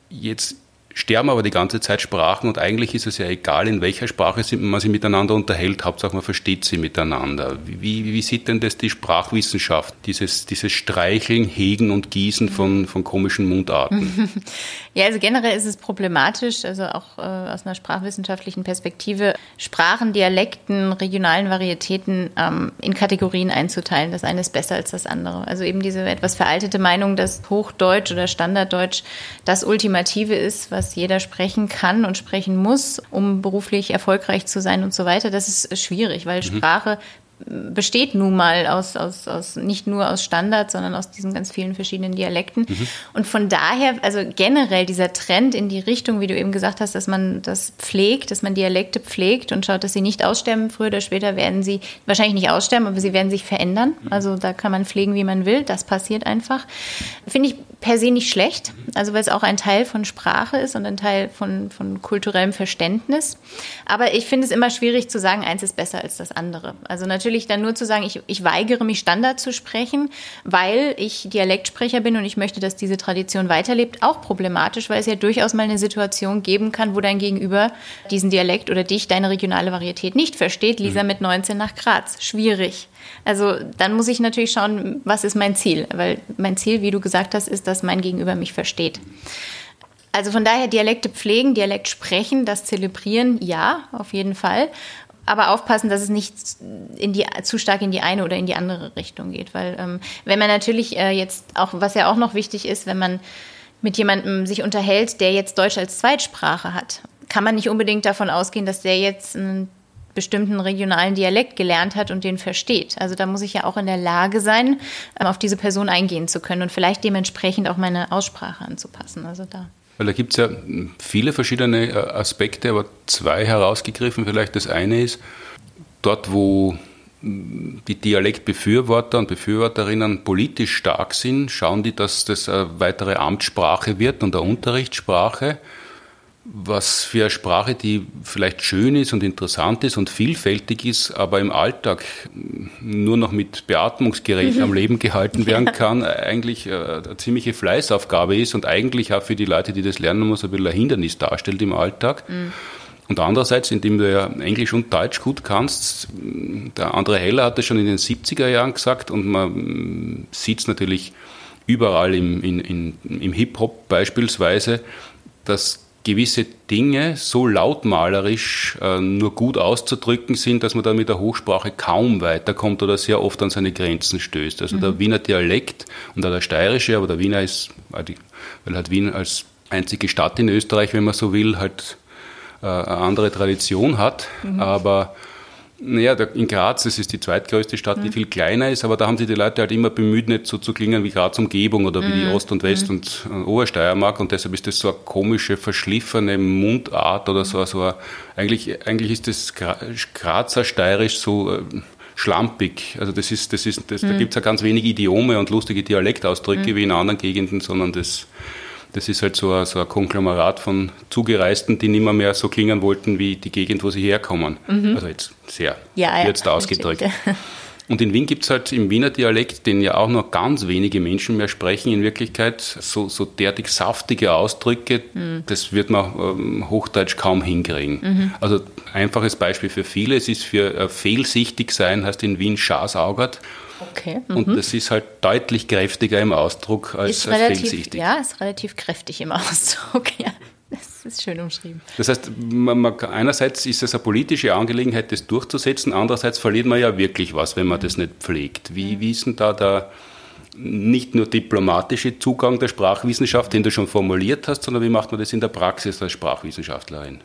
Jetzt sterben aber die ganze Zeit Sprachen und eigentlich ist es ja egal, in welcher Sprache man sich miteinander unterhält, Hauptsache man versteht sie miteinander. Wie, wie sieht denn das die Sprachwissenschaft, dieses, dieses Streicheln, Hegen und Gießen von, von komischen Mundarten? Ja, also generell ist es problematisch, also auch äh, aus einer sprachwissenschaftlichen Perspektive, Sprachen, Dialekten, regionalen Varietäten ähm, in Kategorien einzuteilen. Das eine ist besser als das andere. Also eben diese etwas veraltete Meinung, dass Hochdeutsch oder Standarddeutsch das Ultimative ist, was jeder sprechen kann und sprechen muss, um beruflich erfolgreich zu sein und so weiter, das ist schwierig, weil mhm. Sprache besteht nun mal aus, aus, aus nicht nur aus Standard, sondern aus diesen ganz vielen verschiedenen Dialekten. Mhm. Und von daher, also generell dieser Trend in die Richtung, wie du eben gesagt hast, dass man das pflegt, dass man Dialekte pflegt und schaut, dass sie nicht aussterben. Früher oder später werden sie wahrscheinlich nicht aussterben, aber sie werden sich verändern. Mhm. Also da kann man pflegen, wie man will. Das passiert einfach. Finde ich per se nicht schlecht. Also weil es auch ein Teil von Sprache ist und ein Teil von, von kulturellem Verständnis. Aber ich finde es immer schwierig zu sagen, eins ist besser als das andere. Also natürlich natürlich dann nur zu sagen, ich, ich weigere mich Standard zu sprechen, weil ich Dialektsprecher bin und ich möchte, dass diese Tradition weiterlebt, auch problematisch, weil es ja durchaus mal eine Situation geben kann, wo dein Gegenüber diesen Dialekt oder dich, deine regionale Varietät nicht versteht. Lisa mhm. mit 19 nach Graz. Schwierig. Also dann muss ich natürlich schauen, was ist mein Ziel? Weil mein Ziel, wie du gesagt hast, ist, dass mein Gegenüber mich versteht. Also von daher Dialekte pflegen, Dialekt sprechen, das zelebrieren, ja, auf jeden Fall aber aufpassen, dass es nicht in die, zu stark in die eine oder in die andere Richtung geht. Weil ähm, wenn man natürlich äh, jetzt auch, was ja auch noch wichtig ist, wenn man mit jemandem sich unterhält, der jetzt Deutsch als Zweitsprache hat, kann man nicht unbedingt davon ausgehen, dass der jetzt einen bestimmten regionalen Dialekt gelernt hat und den versteht. Also da muss ich ja auch in der Lage sein, ähm, auf diese Person eingehen zu können und vielleicht dementsprechend auch meine Aussprache anzupassen. Also da. Weil da gibt es ja viele verschiedene äh, Aspekte, aber zwei herausgegriffen. Vielleicht das eine ist, dort wo die Dialektbefürworter und Befürworterinnen politisch stark sind, schauen die, dass das eine weitere Amtssprache wird und eine Unterrichtssprache was für eine Sprache, die vielleicht schön ist und interessant ist und vielfältig ist, aber im Alltag nur noch mit Beatmungsgerät am Leben gehalten werden kann, eigentlich äh, eine ziemliche Fleißaufgabe ist und eigentlich auch für die Leute, die das lernen muss, ein bisschen ein Hindernis darstellt im Alltag. Mhm. Und andererseits, indem du ja Englisch und Deutsch gut kannst, der André Heller hat das schon in den 70er Jahren gesagt und man sieht es natürlich überall im, in, in, im Hip-Hop beispielsweise, dass gewisse Dinge so lautmalerisch äh, nur gut auszudrücken sind, dass man da mit der Hochsprache kaum weiterkommt oder sehr oft an seine Grenzen stößt. Also mhm. der Wiener Dialekt und auch der steirische, aber der Wiener ist, weil halt Wien als einzige Stadt in Österreich, wenn man so will, halt äh, eine andere Tradition hat. Mhm. Aber naja, in Graz, das ist die zweitgrößte Stadt, die mhm. viel kleiner ist, aber da haben sich die Leute halt immer bemüht, nicht so zu klingen wie Graz Umgebung oder wie mhm. die Ost- und West- mhm. und äh, Obersteiermark und deshalb ist das so eine komische, verschliffene Mundart oder so. so eine, eigentlich, eigentlich ist das Grazer Steirisch so äh, schlampig. Also das ist, das ist, das, mhm. da gibt es ja ganz wenig Idiome und lustige Dialektausdrücke mhm. wie in anderen Gegenden, sondern das das ist halt so ein, so ein Konglomerat von Zugereisten, die nicht mehr, mehr so klingen wollten wie die Gegend, wo sie herkommen. Mhm. Also jetzt sehr ja, jetzt ja, ausgedrückt. Und in Wien gibt es halt im Wiener Dialekt, den ja auch noch ganz wenige Menschen mehr sprechen, in Wirklichkeit so, so derartig saftige Ausdrücke, mhm. das wird man ähm, Hochdeutsch kaum hinkriegen. Mhm. Also einfaches Beispiel für viele, es ist für äh, fehlsichtig sein, heißt in Wien Schasaugert Okay. Mhm. Und das ist halt deutlich kräftiger im Ausdruck als, ist als relativ, fehlsichtig. Ja, ist relativ kräftig im Ausdruck, ja. Das ist schön umschrieben. Das heißt, man, man, einerseits ist es eine politische Angelegenheit, das durchzusetzen, andererseits verliert man ja wirklich was, wenn man das nicht pflegt. Wie, wie ist denn da der nicht nur diplomatische Zugang der Sprachwissenschaft, den du schon formuliert hast, sondern wie macht man das in der Praxis als Sprachwissenschaftlerin?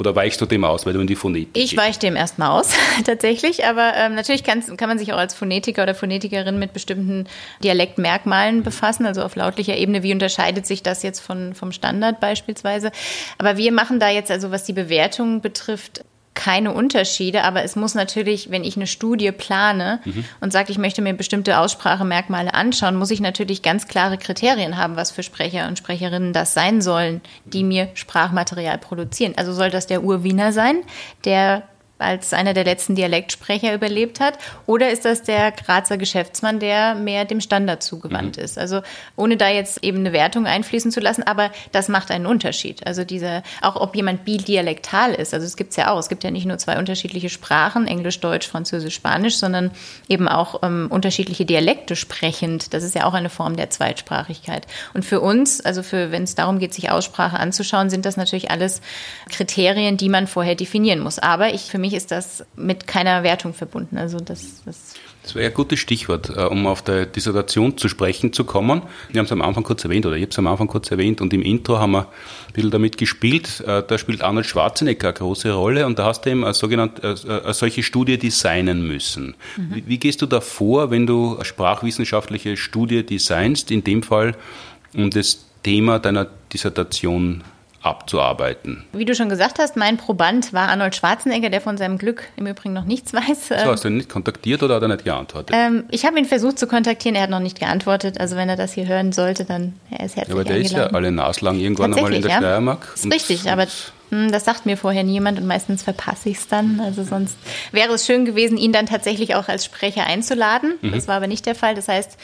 Oder weichst du dem aus, weil du in die Phonetik Ich weiche dem erstmal aus, tatsächlich. Aber ähm, natürlich kann, kann man sich auch als Phonetiker oder Phonetikerin mit bestimmten Dialektmerkmalen befassen, also auf lautlicher Ebene. Wie unterscheidet sich das jetzt von, vom Standard beispielsweise? Aber wir machen da jetzt, also was die Bewertung betrifft, keine Unterschiede, aber es muss natürlich, wenn ich eine Studie plane mhm. und sage, ich möchte mir bestimmte Aussprachemerkmale anschauen, muss ich natürlich ganz klare Kriterien haben, was für Sprecher und Sprecherinnen das sein sollen, die mir Sprachmaterial produzieren. Also soll das der Urwiener sein, der als einer der letzten Dialektsprecher überlebt hat? Oder ist das der Grazer Geschäftsmann, der mehr dem Standard zugewandt mhm. ist? Also ohne da jetzt eben eine Wertung einfließen zu lassen, aber das macht einen Unterschied. Also diese, auch ob jemand bidialektal ist, also es gibt es ja auch, es gibt ja nicht nur zwei unterschiedliche Sprachen, Englisch, Deutsch, Französisch, Spanisch, sondern eben auch ähm, unterschiedliche Dialekte sprechend. Das ist ja auch eine Form der Zweitsprachigkeit. Und für uns, also für, wenn es darum geht, sich Aussprache anzuschauen, sind das natürlich alles Kriterien, die man vorher definieren muss. Aber ich für mich mich ist das mit keiner Wertung verbunden. Also das, das das wäre ein gutes Stichwort, äh, um auf der Dissertation zu sprechen zu kommen. Wir haben es am Anfang kurz erwähnt, oder ich habe es am Anfang kurz erwähnt, und im Intro haben wir ein bisschen damit gespielt. Äh, da spielt Arnold Schwarzenegger eine große Rolle, und da hast du eben eine, sogenannte, äh, eine solche Studie designen müssen. Mhm. Wie, wie gehst du da vor, wenn du eine sprachwissenschaftliche Studie designst, in dem Fall um das Thema deiner Dissertation abzuarbeiten. Wie du schon gesagt hast, mein Proband war Arnold Schwarzenegger, der von seinem Glück im Übrigen noch nichts weiß. So, hast du ihn nicht kontaktiert oder hat er nicht geantwortet? Ähm, ich habe ihn versucht zu kontaktieren, er hat noch nicht geantwortet. Also wenn er das hier hören sollte, dann er ist herzlich ja, Aber der eingeladen. ist ja alle naslang irgendwann einmal in der ja. Steiermark. Das ist richtig, aber hm, das sagt mir vorher niemand und meistens verpasse ich es dann. Also sonst wäre es schön gewesen, ihn dann tatsächlich auch als Sprecher einzuladen. Mhm. Das war aber nicht der Fall. Das heißt,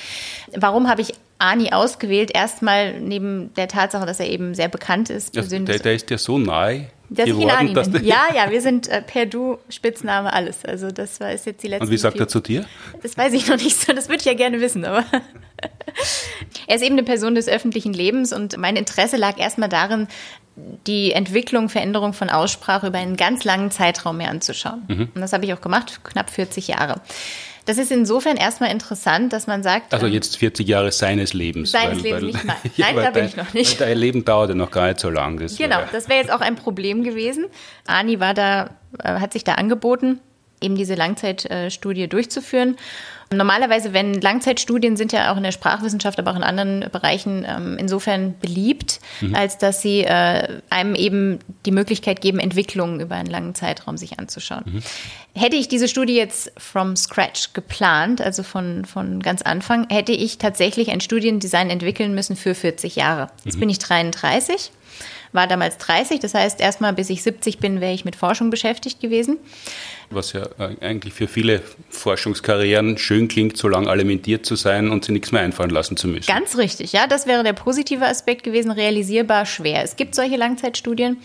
warum habe ich Ani ausgewählt? Erstmal neben der Tatsache, dass er eben sehr bekannt ist. Also der, der ist ja so nahe dass geworden, ich ihn Ani bin. Ja, ja, wir sind äh, per Du, Spitzname, alles. Also das war ist jetzt die letzte. Und wie sagt er zu dir? Das weiß ich noch nicht so. Das würde ich ja gerne wissen, aber er ist eben eine Person des öffentlichen Lebens und mein Interesse lag erstmal darin, die Entwicklung, Veränderung von Aussprache über einen ganz langen Zeitraum mehr anzuschauen. Mhm. Und das habe ich auch gemacht, knapp 40 Jahre. Das ist insofern erstmal interessant, dass man sagt. Also ähm, jetzt 40 Jahre seines Lebens. Seines weil, Lebens weil, nicht mal. Nein, ja, da bin dein, ich noch nicht. Dein Leben dauerte noch gar nicht so lang. Das genau, das wäre jetzt auch ein Problem gewesen. Ani war da, äh, hat sich da angeboten, eben diese Langzeitstudie durchzuführen. Normalerweise, wenn Langzeitstudien sind ja auch in der Sprachwissenschaft, aber auch in anderen Bereichen ähm, insofern beliebt, mhm. als dass sie äh, einem eben die Möglichkeit geben, Entwicklungen über einen langen Zeitraum sich anzuschauen. Mhm. Hätte ich diese Studie jetzt from scratch geplant, also von, von ganz Anfang, hätte ich tatsächlich ein Studiendesign entwickeln müssen für 40 Jahre. Jetzt mhm. bin ich 33 war damals 30. Das heißt, erstmal bis ich 70 bin, wäre ich mit Forschung beschäftigt gewesen. Was ja äh, eigentlich für viele Forschungskarrieren schön klingt, so lange alimentiert zu sein und sich nichts mehr einfallen lassen zu müssen. Ganz richtig, ja. Das wäre der positive Aspekt gewesen, realisierbar schwer. Es gibt solche Langzeitstudien,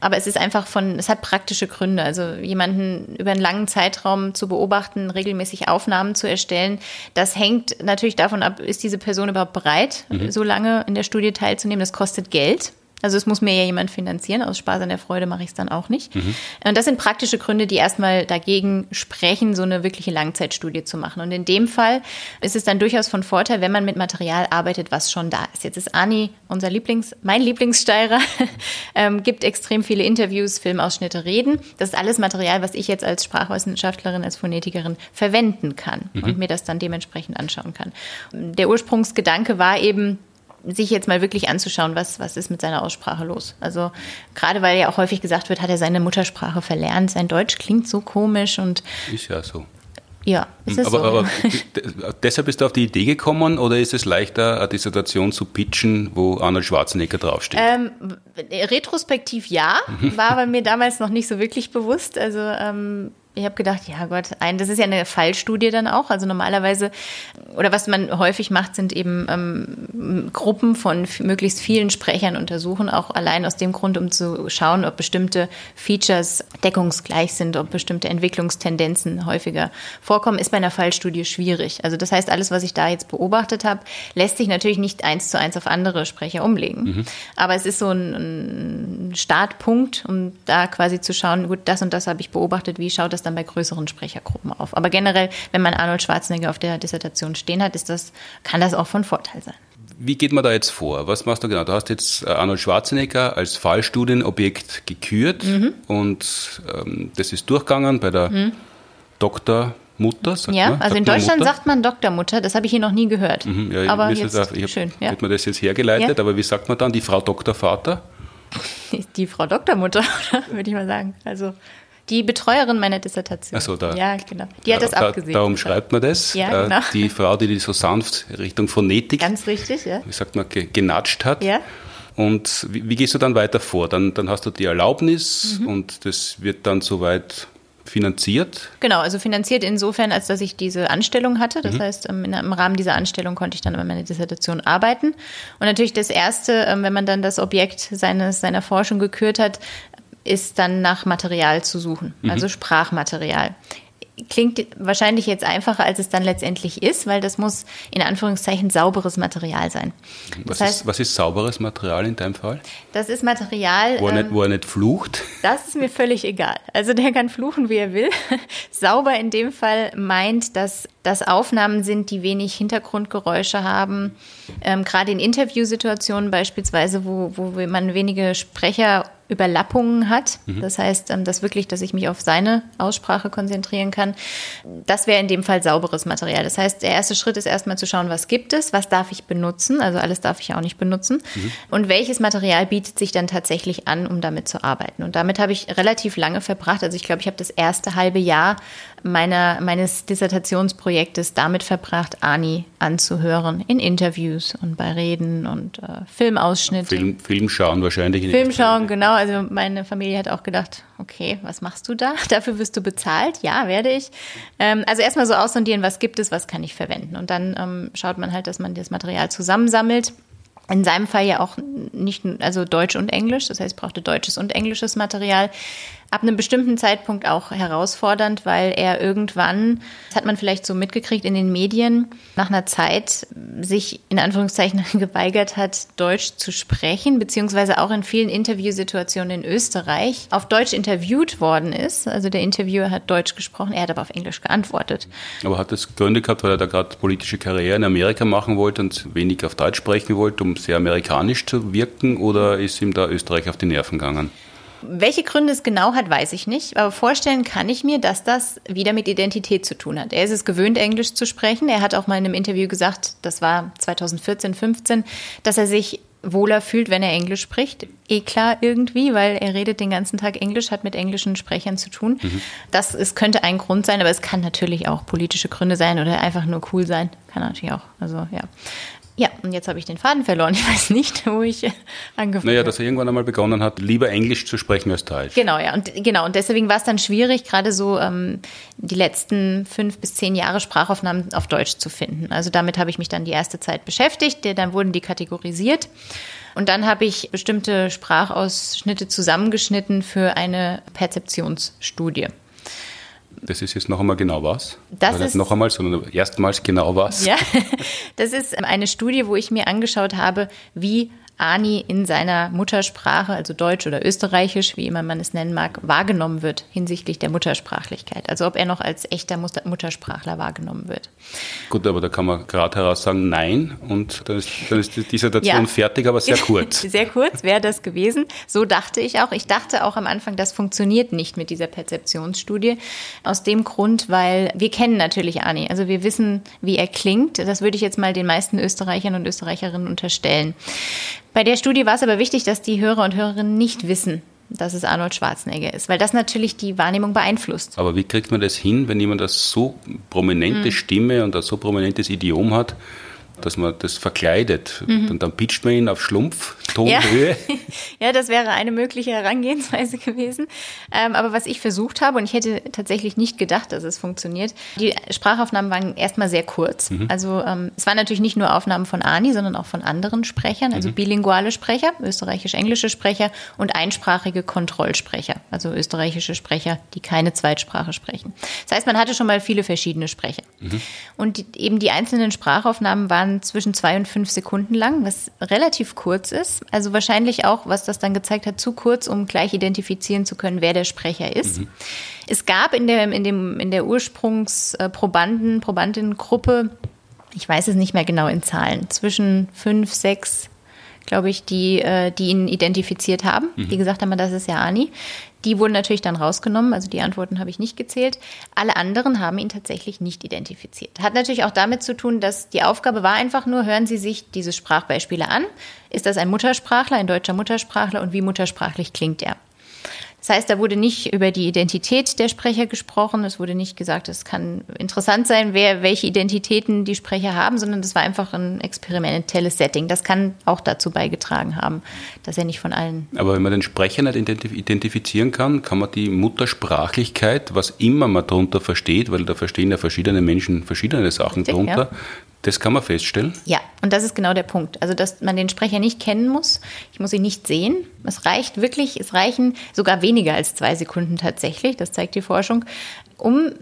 aber es ist einfach von, es hat praktische Gründe. Also jemanden über einen langen Zeitraum zu beobachten, regelmäßig Aufnahmen zu erstellen, das hängt natürlich davon ab, ist diese Person überhaupt bereit, mhm. so lange in der Studie teilzunehmen. Das kostet Geld. Also es muss mir ja jemand finanzieren. Aus Spaß an der Freude mache ich es dann auch nicht. Mhm. Und das sind praktische Gründe, die erstmal dagegen sprechen, so eine wirkliche Langzeitstudie zu machen. Und in dem Fall ist es dann durchaus von Vorteil, wenn man mit Material arbeitet, was schon da ist. Jetzt ist Ani unser Lieblings, mein Lieblingssteirer, ähm, gibt extrem viele Interviews, Filmausschnitte, Reden. Das ist alles Material, was ich jetzt als Sprachwissenschaftlerin, als Phonetikerin verwenden kann mhm. und mir das dann dementsprechend anschauen kann. Der Ursprungsgedanke war eben, sich jetzt mal wirklich anzuschauen, was, was ist mit seiner Aussprache los. Also gerade weil ja auch häufig gesagt wird, hat er seine Muttersprache verlernt, sein Deutsch klingt so komisch und ist ja so. Ja, ist es aber, so. aber deshalb bist du auf die Idee gekommen oder ist es leichter, eine Dissertation zu pitchen, wo Arnold Schwarzenegger draufsteht? Ähm, retrospektiv ja, war aber mir damals noch nicht so wirklich bewusst. Also ähm, Ich habe gedacht, ja Gott, ein, das ist ja eine Fallstudie dann auch. Also normalerweise, oder was man häufig macht, sind eben ähm, Gruppen von möglichst vielen Sprechern untersuchen, auch allein aus dem Grund, um zu schauen, ob bestimmte Features deckungsgleich sind, ob bestimmte Entwicklungstendenzen häufiger vorkommen, ist bei einer Fallstudie schwierig. Also das heißt, alles, was ich da jetzt beobachtet habe, lässt sich natürlich nicht eins zu eins auf andere Sprecher umlegen. Mhm. Aber es ist so ein, ein Startpunkt, um da quasi zu schauen, gut, das und das habe ich beobachtet, wie schaut das das dann bei größeren Sprechergruppen auf. Aber generell, wenn man Arnold Schwarzenegger auf der Dissertation stehen hat, ist das, kann das auch von Vorteil sein. Wie geht man da jetzt vor? Was machst du genau? Du hast jetzt äh, Arnold Schwarzenegger als Fallstudienobjekt gekürt mhm. und ähm, das ist durchgegangen bei der mhm. Doktor. Mutter, sagt ja, man? also in Deutschland Mutter? sagt man Doktormutter, das habe ich hier noch nie gehört. Mhm, ja, aber jetzt, auch, ich hab, schön. Ja. Hätte man das jetzt hergeleitet, ja. aber wie sagt man dann, die Frau Doktorvater? Die Frau Doktormutter, würde ich mal sagen. Also die Betreuerin meiner Dissertation. Ach so, da. Ja, genau. Die hat das da, abgesehen. Darum schreibt man das. Ja, genau. Die Frau, die die so sanft Richtung Phonetik. Ganz richtig, ja. Wie sagt man, genatscht hat. Ja. Und wie, wie, gehst du dann weiter vor? Dann, dann hast du die Erlaubnis mhm. und das wird dann soweit finanziert? Genau, also finanziert insofern, als dass ich diese Anstellung hatte. Das mhm. heißt, ähm, im Rahmen dieser Anstellung konnte ich dann an meiner Dissertation arbeiten. Und natürlich das Erste, ähm, wenn man dann das Objekt seines, seiner Forschung gekürt hat, ist dann nach Material zu suchen, mhm. also Sprachmaterial. Klingt wahrscheinlich jetzt einfacher, als es dann letztendlich ist, weil das muss in Anführungszeichen sauberes Material sein. Was, heißt, ist, was ist sauberes Material in deinem Fall? Das ist Material. Wo er, ähm, nicht, wo er nicht flucht? Das ist mir völlig egal. Also der kann fluchen, wie er will. Sauber in dem Fall meint, dass das Aufnahmen sind, die wenig Hintergrundgeräusche haben. Ähm, gerade in Interviewsituationen beispielsweise, wo, wo man wenige Sprecher Überlappungen hat. Mhm. Das heißt, ähm, dass wirklich, dass ich mich auf seine Aussprache konzentrieren kann. Das wäre in dem Fall sauberes Material. Das heißt, der erste Schritt ist erstmal zu schauen, was gibt es, was darf ich benutzen. Also alles darf ich ja auch nicht benutzen. Mhm. Und welches Material bietet sich dann tatsächlich an, um damit zu arbeiten. Und damit habe ich relativ lange verbracht. Also ich glaube, ich habe das erste halbe Jahr meiner, meines Dissertationsprojektes damit verbracht, Ani anzuhören in Interviews und bei Reden und äh, Filmausschnitten. Film, Film schauen wahrscheinlich. Film schauen, genau. Also meine Familie hat auch gedacht, okay, was machst du da? Dafür wirst du bezahlt? Ja, werde ich. Ähm, also erstmal so aussondieren, was gibt es, was kann ich verwenden. Und dann ähm, schaut man halt, dass man das Material zusammensammelt in seinem Fall ja auch nicht, also Deutsch und Englisch, das heißt, ich brauchte deutsches und englisches Material ab einem bestimmten Zeitpunkt auch herausfordernd, weil er irgendwann, das hat man vielleicht so mitgekriegt in den Medien, nach einer Zeit sich in Anführungszeichen geweigert hat, Deutsch zu sprechen, beziehungsweise auch in vielen Interviewsituationen in Österreich auf Deutsch interviewt worden ist. Also der Interviewer hat Deutsch gesprochen, er hat aber auf Englisch geantwortet. Aber hat das Gründe gehabt, weil er da gerade politische Karriere in Amerika machen wollte und wenig auf Deutsch sprechen wollte, um sehr amerikanisch zu wirken, oder ist ihm da Österreich auf die Nerven gegangen? Welche Gründe es genau hat, weiß ich nicht. Aber vorstellen kann ich mir, dass das wieder mit Identität zu tun hat. Er ist es gewöhnt, Englisch zu sprechen. Er hat auch mal in einem Interview gesagt, das war 2014, 15, dass er sich wohler fühlt, wenn er Englisch spricht. Eh klar irgendwie, weil er redet den ganzen Tag Englisch, hat mit englischen Sprechern zu tun. Mhm. Das ist, könnte ein Grund sein, aber es kann natürlich auch politische Gründe sein oder einfach nur cool sein. Kann natürlich auch. Also ja. Ja, und jetzt habe ich den Faden verloren. Ich weiß nicht, wo ich angefangen habe. Naja, dass er irgendwann einmal begonnen hat, lieber Englisch zu sprechen als Deutsch. Genau, ja. Und genau, und deswegen war es dann schwierig, gerade so ähm, die letzten fünf bis zehn Jahre Sprachaufnahmen auf Deutsch zu finden. Also damit habe ich mich dann die erste Zeit beschäftigt. Dann wurden die kategorisiert. Und dann habe ich bestimmte Sprachausschnitte zusammengeschnitten für eine Perzeptionsstudie. Das ist jetzt noch einmal genau was? Das ist noch einmal, sondern erstmals genau was? Ja, das ist eine Studie, wo ich mir angeschaut habe, wie Ani in seiner Muttersprache, also Deutsch oder Österreichisch, wie immer man es nennen mag, wahrgenommen wird hinsichtlich der Muttersprachlichkeit. Also ob er noch als echter Muttersprachler wahrgenommen wird. Gut, aber da kann man gerade heraus sagen, nein. Und dann ist, dann ist die Dissertation ja. fertig, aber sehr kurz. sehr kurz wäre das gewesen. So dachte ich auch. Ich dachte auch am Anfang, das funktioniert nicht mit dieser Perzeptionsstudie. Aus dem Grund, weil wir kennen natürlich Ani. Also wir wissen, wie er klingt. Das würde ich jetzt mal den meisten Österreichern und Österreicherinnen unterstellen. Bei der Studie war es aber wichtig, dass die Hörer und Hörerinnen nicht wissen, dass es Arnold Schwarzenegger ist, weil das natürlich die Wahrnehmung beeinflusst. Aber wie kriegt man das hin, wenn jemand eine so prominente mhm. Stimme und ein so prominentes Idiom hat, dass man das verkleidet? Mhm. Und dann pitcht man ihn auf Schlumpf Tonhöhe? Ja, ja das wäre eine mögliche Herangehensweise gewesen. Ähm, aber was ich versucht habe, und ich hätte tatsächlich nicht gedacht, dass es funktioniert, die Sprachaufnahmen waren erstmal sehr kurz. Mhm. Also ähm, es waren natürlich nicht nur Aufnahmen von Ani, sondern auch von anderen Sprechern, also mhm. bilinguale Sprecher, österreichisch-englische Sprecher und einsprachige Kontrollsprecher, also österreichische Sprecher, die keine Zweitsprache sprechen. Das heißt, man hatte schon mal viele verschiedene Sprecher. Mhm. Und die, eben die einzelnen Sprachaufnahmen waren zwischen zwei und fünf Sekunden lang, was relativ kurz ist. Also wahrscheinlich auch, was das dann gezeigt hat, zu kurz, um gleich identifizieren zu können, wer der Sprecher ist. Mhm. Es gab in der, in dem, in der Ursprungsprobanden, Probandinnengruppe, ich weiß es nicht mehr genau in Zahlen, zwischen fünf, sechs, glaube ich, die, äh, die ihn identifiziert haben, mhm. die gesagt haben, das ist ja Ani. Die wurden natürlich dann rausgenommen, also die Antworten habe ich nicht gezählt. Alle anderen haben ihn tatsächlich nicht identifiziert. Hat natürlich auch damit zu tun, dass die Aufgabe war einfach nur, hören Sie sich diese Sprachbeispiele an. Ist das ein Muttersprachler, ein deutscher Muttersprachler und wie muttersprachlich klingt er? Das heißt, da wurde nicht über die Identität der Sprecher gesprochen. Es wurde nicht gesagt, es kann interessant sein, wer, welche Identitäten die Sprecher haben, sondern das war einfach ein experimentelles Setting. Das kann auch dazu beigetragen haben, dass er nicht von allen. Aber wenn man den Sprecher nicht identifizieren kann, kann man die Muttersprachlichkeit, was immer man darunter versteht, weil da verstehen ja verschiedene Menschen verschiedene Sachen Richtig, darunter, ja. Das kann man feststellen? Ja, und das ist genau der Punkt. Also, dass man den Sprecher nicht kennen muss. Ich muss ihn nicht sehen. Es reicht wirklich, es reichen sogar weniger als zwei Sekunden tatsächlich, das zeigt die Forschung, um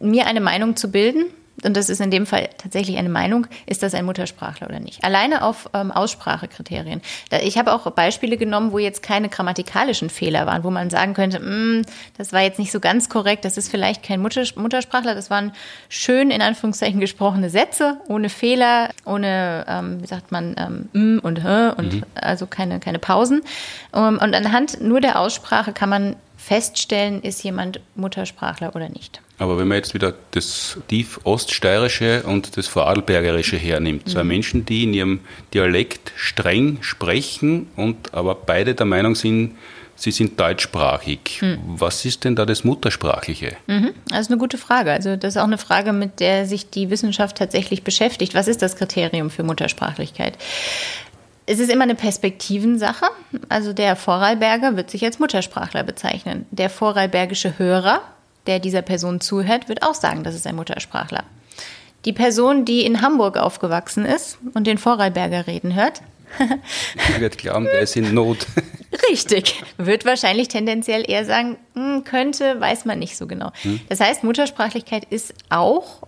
mir eine Meinung zu bilden und das ist in dem Fall tatsächlich eine Meinung, ist das ein Muttersprachler oder nicht. Alleine auf ähm, Aussprachekriterien. Ich habe auch Beispiele genommen, wo jetzt keine grammatikalischen Fehler waren, wo man sagen könnte, mm, das war jetzt nicht so ganz korrekt, das ist vielleicht kein Mutters Muttersprachler, das waren schön in Anführungszeichen gesprochene Sätze, ohne Fehler, ohne, ähm, wie sagt man, ähm, und h und mhm. also keine, keine Pausen. Um, und anhand nur der Aussprache kann man feststellen, ist jemand Muttersprachler oder nicht. Aber wenn man jetzt wieder das tief oststeirische und das vorarlbergerische hernimmt, zwei mhm. Menschen, die in ihrem Dialekt streng sprechen und aber beide der Meinung sind, sie sind deutschsprachig. Mhm. Was ist denn da das Muttersprachliche? Mhm. Das ist eine gute Frage. Also das ist auch eine Frage, mit der sich die Wissenschaft tatsächlich beschäftigt. Was ist das Kriterium für Muttersprachlichkeit? Es ist immer eine Perspektivensache. Also der Vorarlberger wird sich als Muttersprachler bezeichnen. Der vorarlbergische Hörer der dieser Person zuhört, wird auch sagen, das ist ein Muttersprachler. Die Person, die in Hamburg aufgewachsen ist und den Vorarlberger reden hört, wird glauben, der ist in Not. Richtig. Wird wahrscheinlich tendenziell eher sagen, hm, könnte, weiß man nicht so genau. Hm. Das heißt, Muttersprachlichkeit ist auch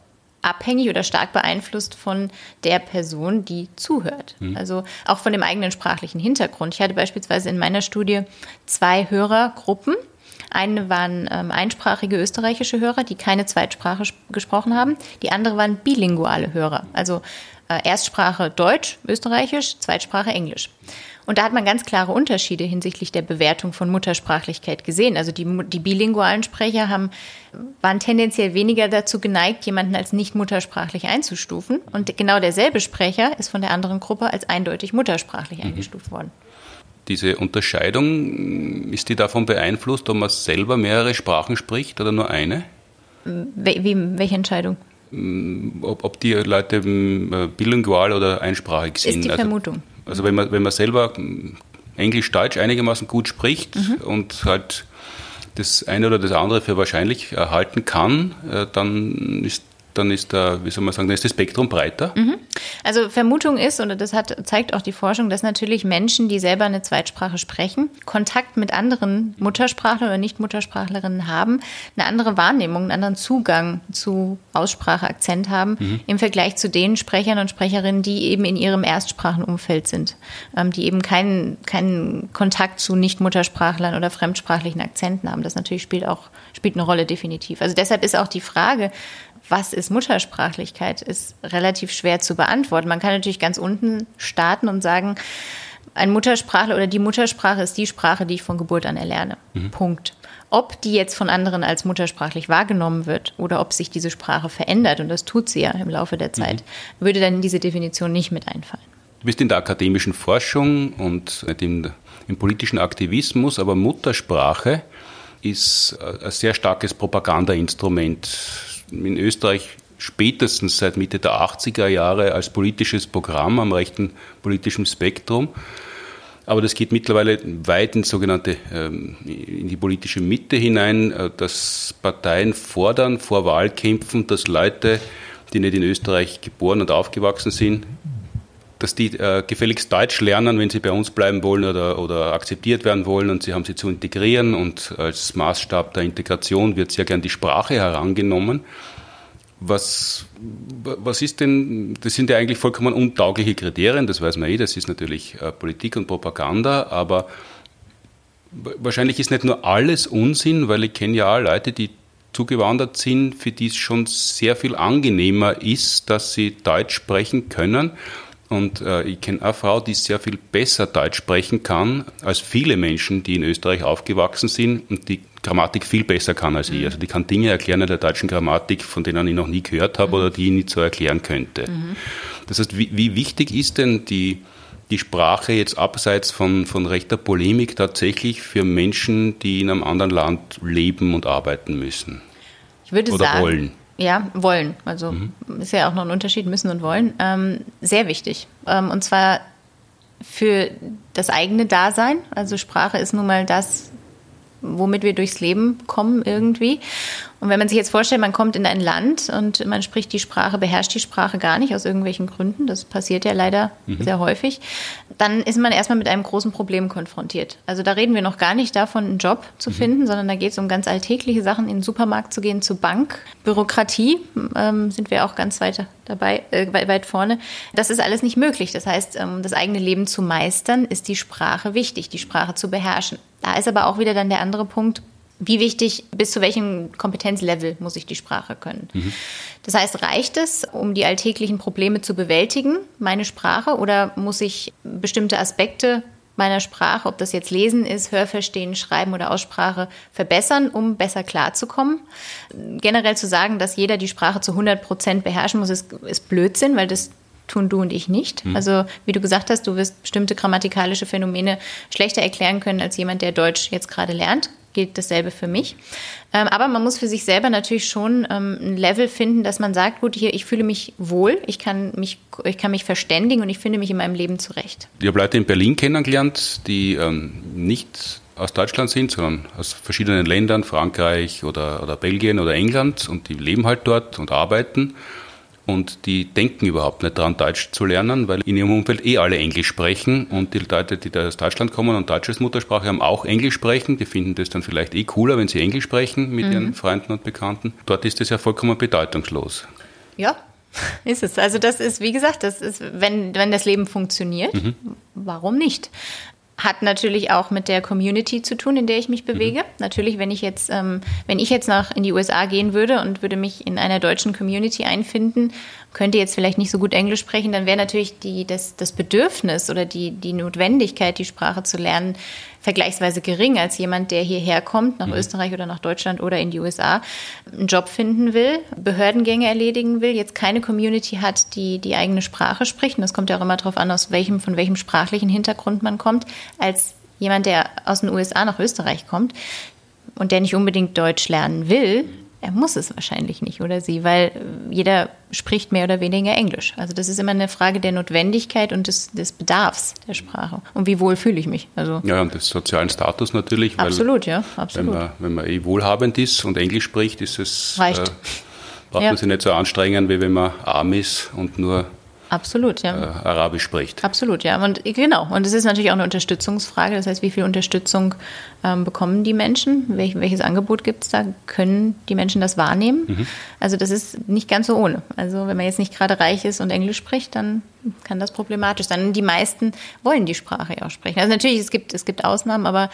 abhängig oder stark beeinflusst von der Person, die zuhört. Hm. Also auch von dem eigenen sprachlichen Hintergrund. Ich hatte beispielsweise in meiner Studie zwei Hörergruppen. Eine waren ähm, einsprachige österreichische Hörer, die keine Zweitsprache gesprochen haben. Die andere waren bilinguale Hörer, also äh, Erstsprache Deutsch, Österreichisch, Zweitsprache Englisch. Und da hat man ganz klare Unterschiede hinsichtlich der Bewertung von Muttersprachlichkeit gesehen. Also die, die bilingualen Sprecher haben, waren tendenziell weniger dazu geneigt, jemanden als nicht muttersprachlich einzustufen. Und genau derselbe Sprecher ist von der anderen Gruppe als eindeutig muttersprachlich mhm. eingestuft worden diese Unterscheidung, ist die davon beeinflusst, ob man selber mehrere Sprachen spricht oder nur eine? Wie, welche Entscheidung? Ob, ob die Leute mm, bilingual oder einsprachig sind. Ist die also, Vermutung. Also wenn man, wenn man selber Englisch-Deutsch einigermaßen gut spricht mhm. und halt das eine oder das andere für wahrscheinlich erhalten kann, äh, dann ist dann ist da, wie soll man sagen, dann ist das Spektrum breiter. Mhm. Also Vermutung ist, und das hat, zeigt auch die Forschung, dass natürlich Menschen, die selber eine Zweitsprache sprechen, Kontakt mit anderen Muttersprachlern oder Nicht-Muttersprachlerinnen haben, eine andere Wahrnehmung, einen anderen Zugang zu Aussprache, Akzent haben, mhm. im Vergleich zu den Sprechern und Sprecherinnen, die eben in ihrem Erstsprachenumfeld sind, ähm, die eben keinen, keinen Kontakt zu Nicht-Muttersprachlern oder fremdsprachlichen Akzenten haben. Das natürlich spielt auch, spielt eine Rolle definitiv. Also deshalb ist auch die Frage, was ist Muttersprachlichkeit, ist relativ schwer zu beantworten. Man kann natürlich ganz unten starten und sagen, ein Muttersprachler oder die Muttersprache ist die Sprache, die ich von Geburt an erlerne. Mhm. Punkt. Ob die jetzt von anderen als muttersprachlich wahrgenommen wird oder ob sich diese Sprache verändert, und das tut sie ja im Laufe der Zeit, mhm. würde dann in diese Definition nicht mit einfallen. Du bist in der akademischen Forschung und im, im politischen Aktivismus, aber Muttersprache ist ein sehr starkes Propagandainstrument in Österreich spätestens seit Mitte der 80er Jahre als politisches Programm am rechten politischen Spektrum. Aber das geht mittlerweile weit ins sogenannte, ähm, in die politische Mitte hinein, äh, dass Parteien fordern vor Wahlkämpfen, dass Leute, die nicht in Österreich geboren und aufgewachsen sind, dass die äh, gefälligst Deutsch lernen, wenn sie bei uns bleiben wollen oder, oder akzeptiert werden wollen und sie haben sie zu integrieren und als Maßstab der Integration wird sehr gern die Sprache herangenommen. Was, was ist denn, das sind ja eigentlich vollkommen untaugliche Kriterien, das weiß man eh, das ist natürlich äh, Politik und Propaganda, aber wahrscheinlich ist nicht nur alles Unsinn, weil ich kenne ja auch Leute, die zugewandert sind, für die es schon sehr viel angenehmer ist, dass sie Deutsch sprechen können. Und äh, ich kenne eine Frau, die sehr viel besser Deutsch sprechen kann als viele Menschen, die in Österreich aufgewachsen sind und die Grammatik viel besser kann als ich. Mhm. Also die kann Dinge erklären in der deutschen Grammatik, von denen ich noch nie gehört habe mhm. oder die ich nicht so erklären könnte. Mhm. Das heißt, wie, wie, wichtig ist denn die, die Sprache jetzt abseits von, von rechter Polemik tatsächlich für Menschen, die in einem anderen Land leben und arbeiten müssen? Ich würde oder sagen, wollen? Ja, wollen. Also mhm. ist ja auch noch ein Unterschied, müssen und wollen. Ähm, sehr wichtig. Ähm, und zwar für das eigene Dasein. Also Sprache ist nun mal das, womit wir durchs Leben kommen irgendwie. Und wenn man sich jetzt vorstellt, man kommt in ein Land und man spricht die Sprache, beherrscht die Sprache gar nicht aus irgendwelchen Gründen, das passiert ja leider mhm. sehr häufig, dann ist man erstmal mit einem großen Problem konfrontiert. Also da reden wir noch gar nicht davon, einen Job zu mhm. finden, sondern da geht es um ganz alltägliche Sachen, in den Supermarkt zu gehen, zur Bank. Bürokratie ähm, sind wir auch ganz weit dabei, äh, weit vorne. Das ist alles nicht möglich. Das heißt, ähm, das eigene Leben zu meistern, ist die Sprache wichtig, die Sprache zu beherrschen. Da ist aber auch wieder dann der andere Punkt, wie wichtig, bis zu welchem Kompetenzlevel muss ich die Sprache können. Mhm. Das heißt, reicht es, um die alltäglichen Probleme zu bewältigen, meine Sprache, oder muss ich bestimmte Aspekte meiner Sprache, ob das jetzt Lesen ist, Hörverstehen, Schreiben oder Aussprache, verbessern, um besser klarzukommen. Generell zu sagen, dass jeder die Sprache zu 100 Prozent beherrschen muss, ist, ist Blödsinn, weil das tun du und ich nicht. Mhm. Also wie du gesagt hast, du wirst bestimmte grammatikalische Phänomene schlechter erklären können als jemand, der Deutsch jetzt gerade lernt. Gilt dasselbe für mich. Ähm, aber man muss für sich selber natürlich schon ähm, ein Level finden, dass man sagt, gut, hier, ich fühle mich wohl, ich kann mich, ich kann mich verständigen und ich finde mich in meinem Leben zurecht. Ich habe Leute in Berlin kennengelernt, die ähm, nicht aus Deutschland sind, sondern aus verschiedenen Ländern, Frankreich oder, oder Belgien oder England und die leben halt dort und arbeiten und die denken überhaupt nicht daran, Deutsch zu lernen, weil in ihrem Umfeld eh alle Englisch sprechen und die Leute, die da aus Deutschland kommen und Deutsch als Muttersprache haben, auch Englisch sprechen. Die finden das dann vielleicht eh cooler, wenn sie Englisch sprechen mit mhm. ihren Freunden und Bekannten. Dort ist das ja vollkommen bedeutungslos. Ja, ist es. Also das ist, wie gesagt, das ist, wenn, wenn das Leben funktioniert, mhm. warum nicht? Hat natürlich auch mit der Community zu tun, in der ich mich bewege. Mhm. Natürlich, wenn ich jetzt, ähm, wenn ich jetzt nach in die USA gehen würde und würde mich in einer deutschen Community einfinden könnte jetzt vielleicht nicht so gut Englisch sprechen, dann wäre natürlich die, das, das Bedürfnis oder die, die Notwendigkeit, die Sprache zu lernen, vergleichsweise gering als jemand, der hierher kommt, nach mhm. Österreich oder nach Deutschland oder in die USA, einen Job finden will, Behördengänge erledigen will, jetzt keine Community hat, die die eigene Sprache spricht. Und das kommt ja auch immer darauf an, aus welchem, von welchem sprachlichen Hintergrund man kommt, als jemand, der aus den USA nach Österreich kommt und der nicht unbedingt Deutsch lernen will, er muss es wahrscheinlich nicht oder sie, weil jeder spricht mehr oder weniger Englisch. Also das ist immer eine Frage der Notwendigkeit und des, des Bedarfs der Sprache. Und wie wohl fühle ich mich? Also ja, und des sozialen Status natürlich. Absolut, ja, absolut. Wenn man, wenn man eh wohlhabend ist und Englisch spricht, ist es, Reicht. Äh, braucht ja. man sich nicht so anstrengen, wie wenn man arm ist und nur Absolut, ja. Äh, Arabisch spricht. Absolut, ja. Und genau. Und es ist natürlich auch eine Unterstützungsfrage. Das heißt, wie viel Unterstützung ähm, bekommen die Menschen? Welch, welches Angebot gibt es da? Können die Menschen das wahrnehmen? Mhm. Also das ist nicht ganz so ohne. Also wenn man jetzt nicht gerade reich ist und Englisch spricht, dann kann das problematisch sein. Und die meisten wollen die Sprache ja auch sprechen. Also natürlich, es gibt, es gibt Ausnahmen, aber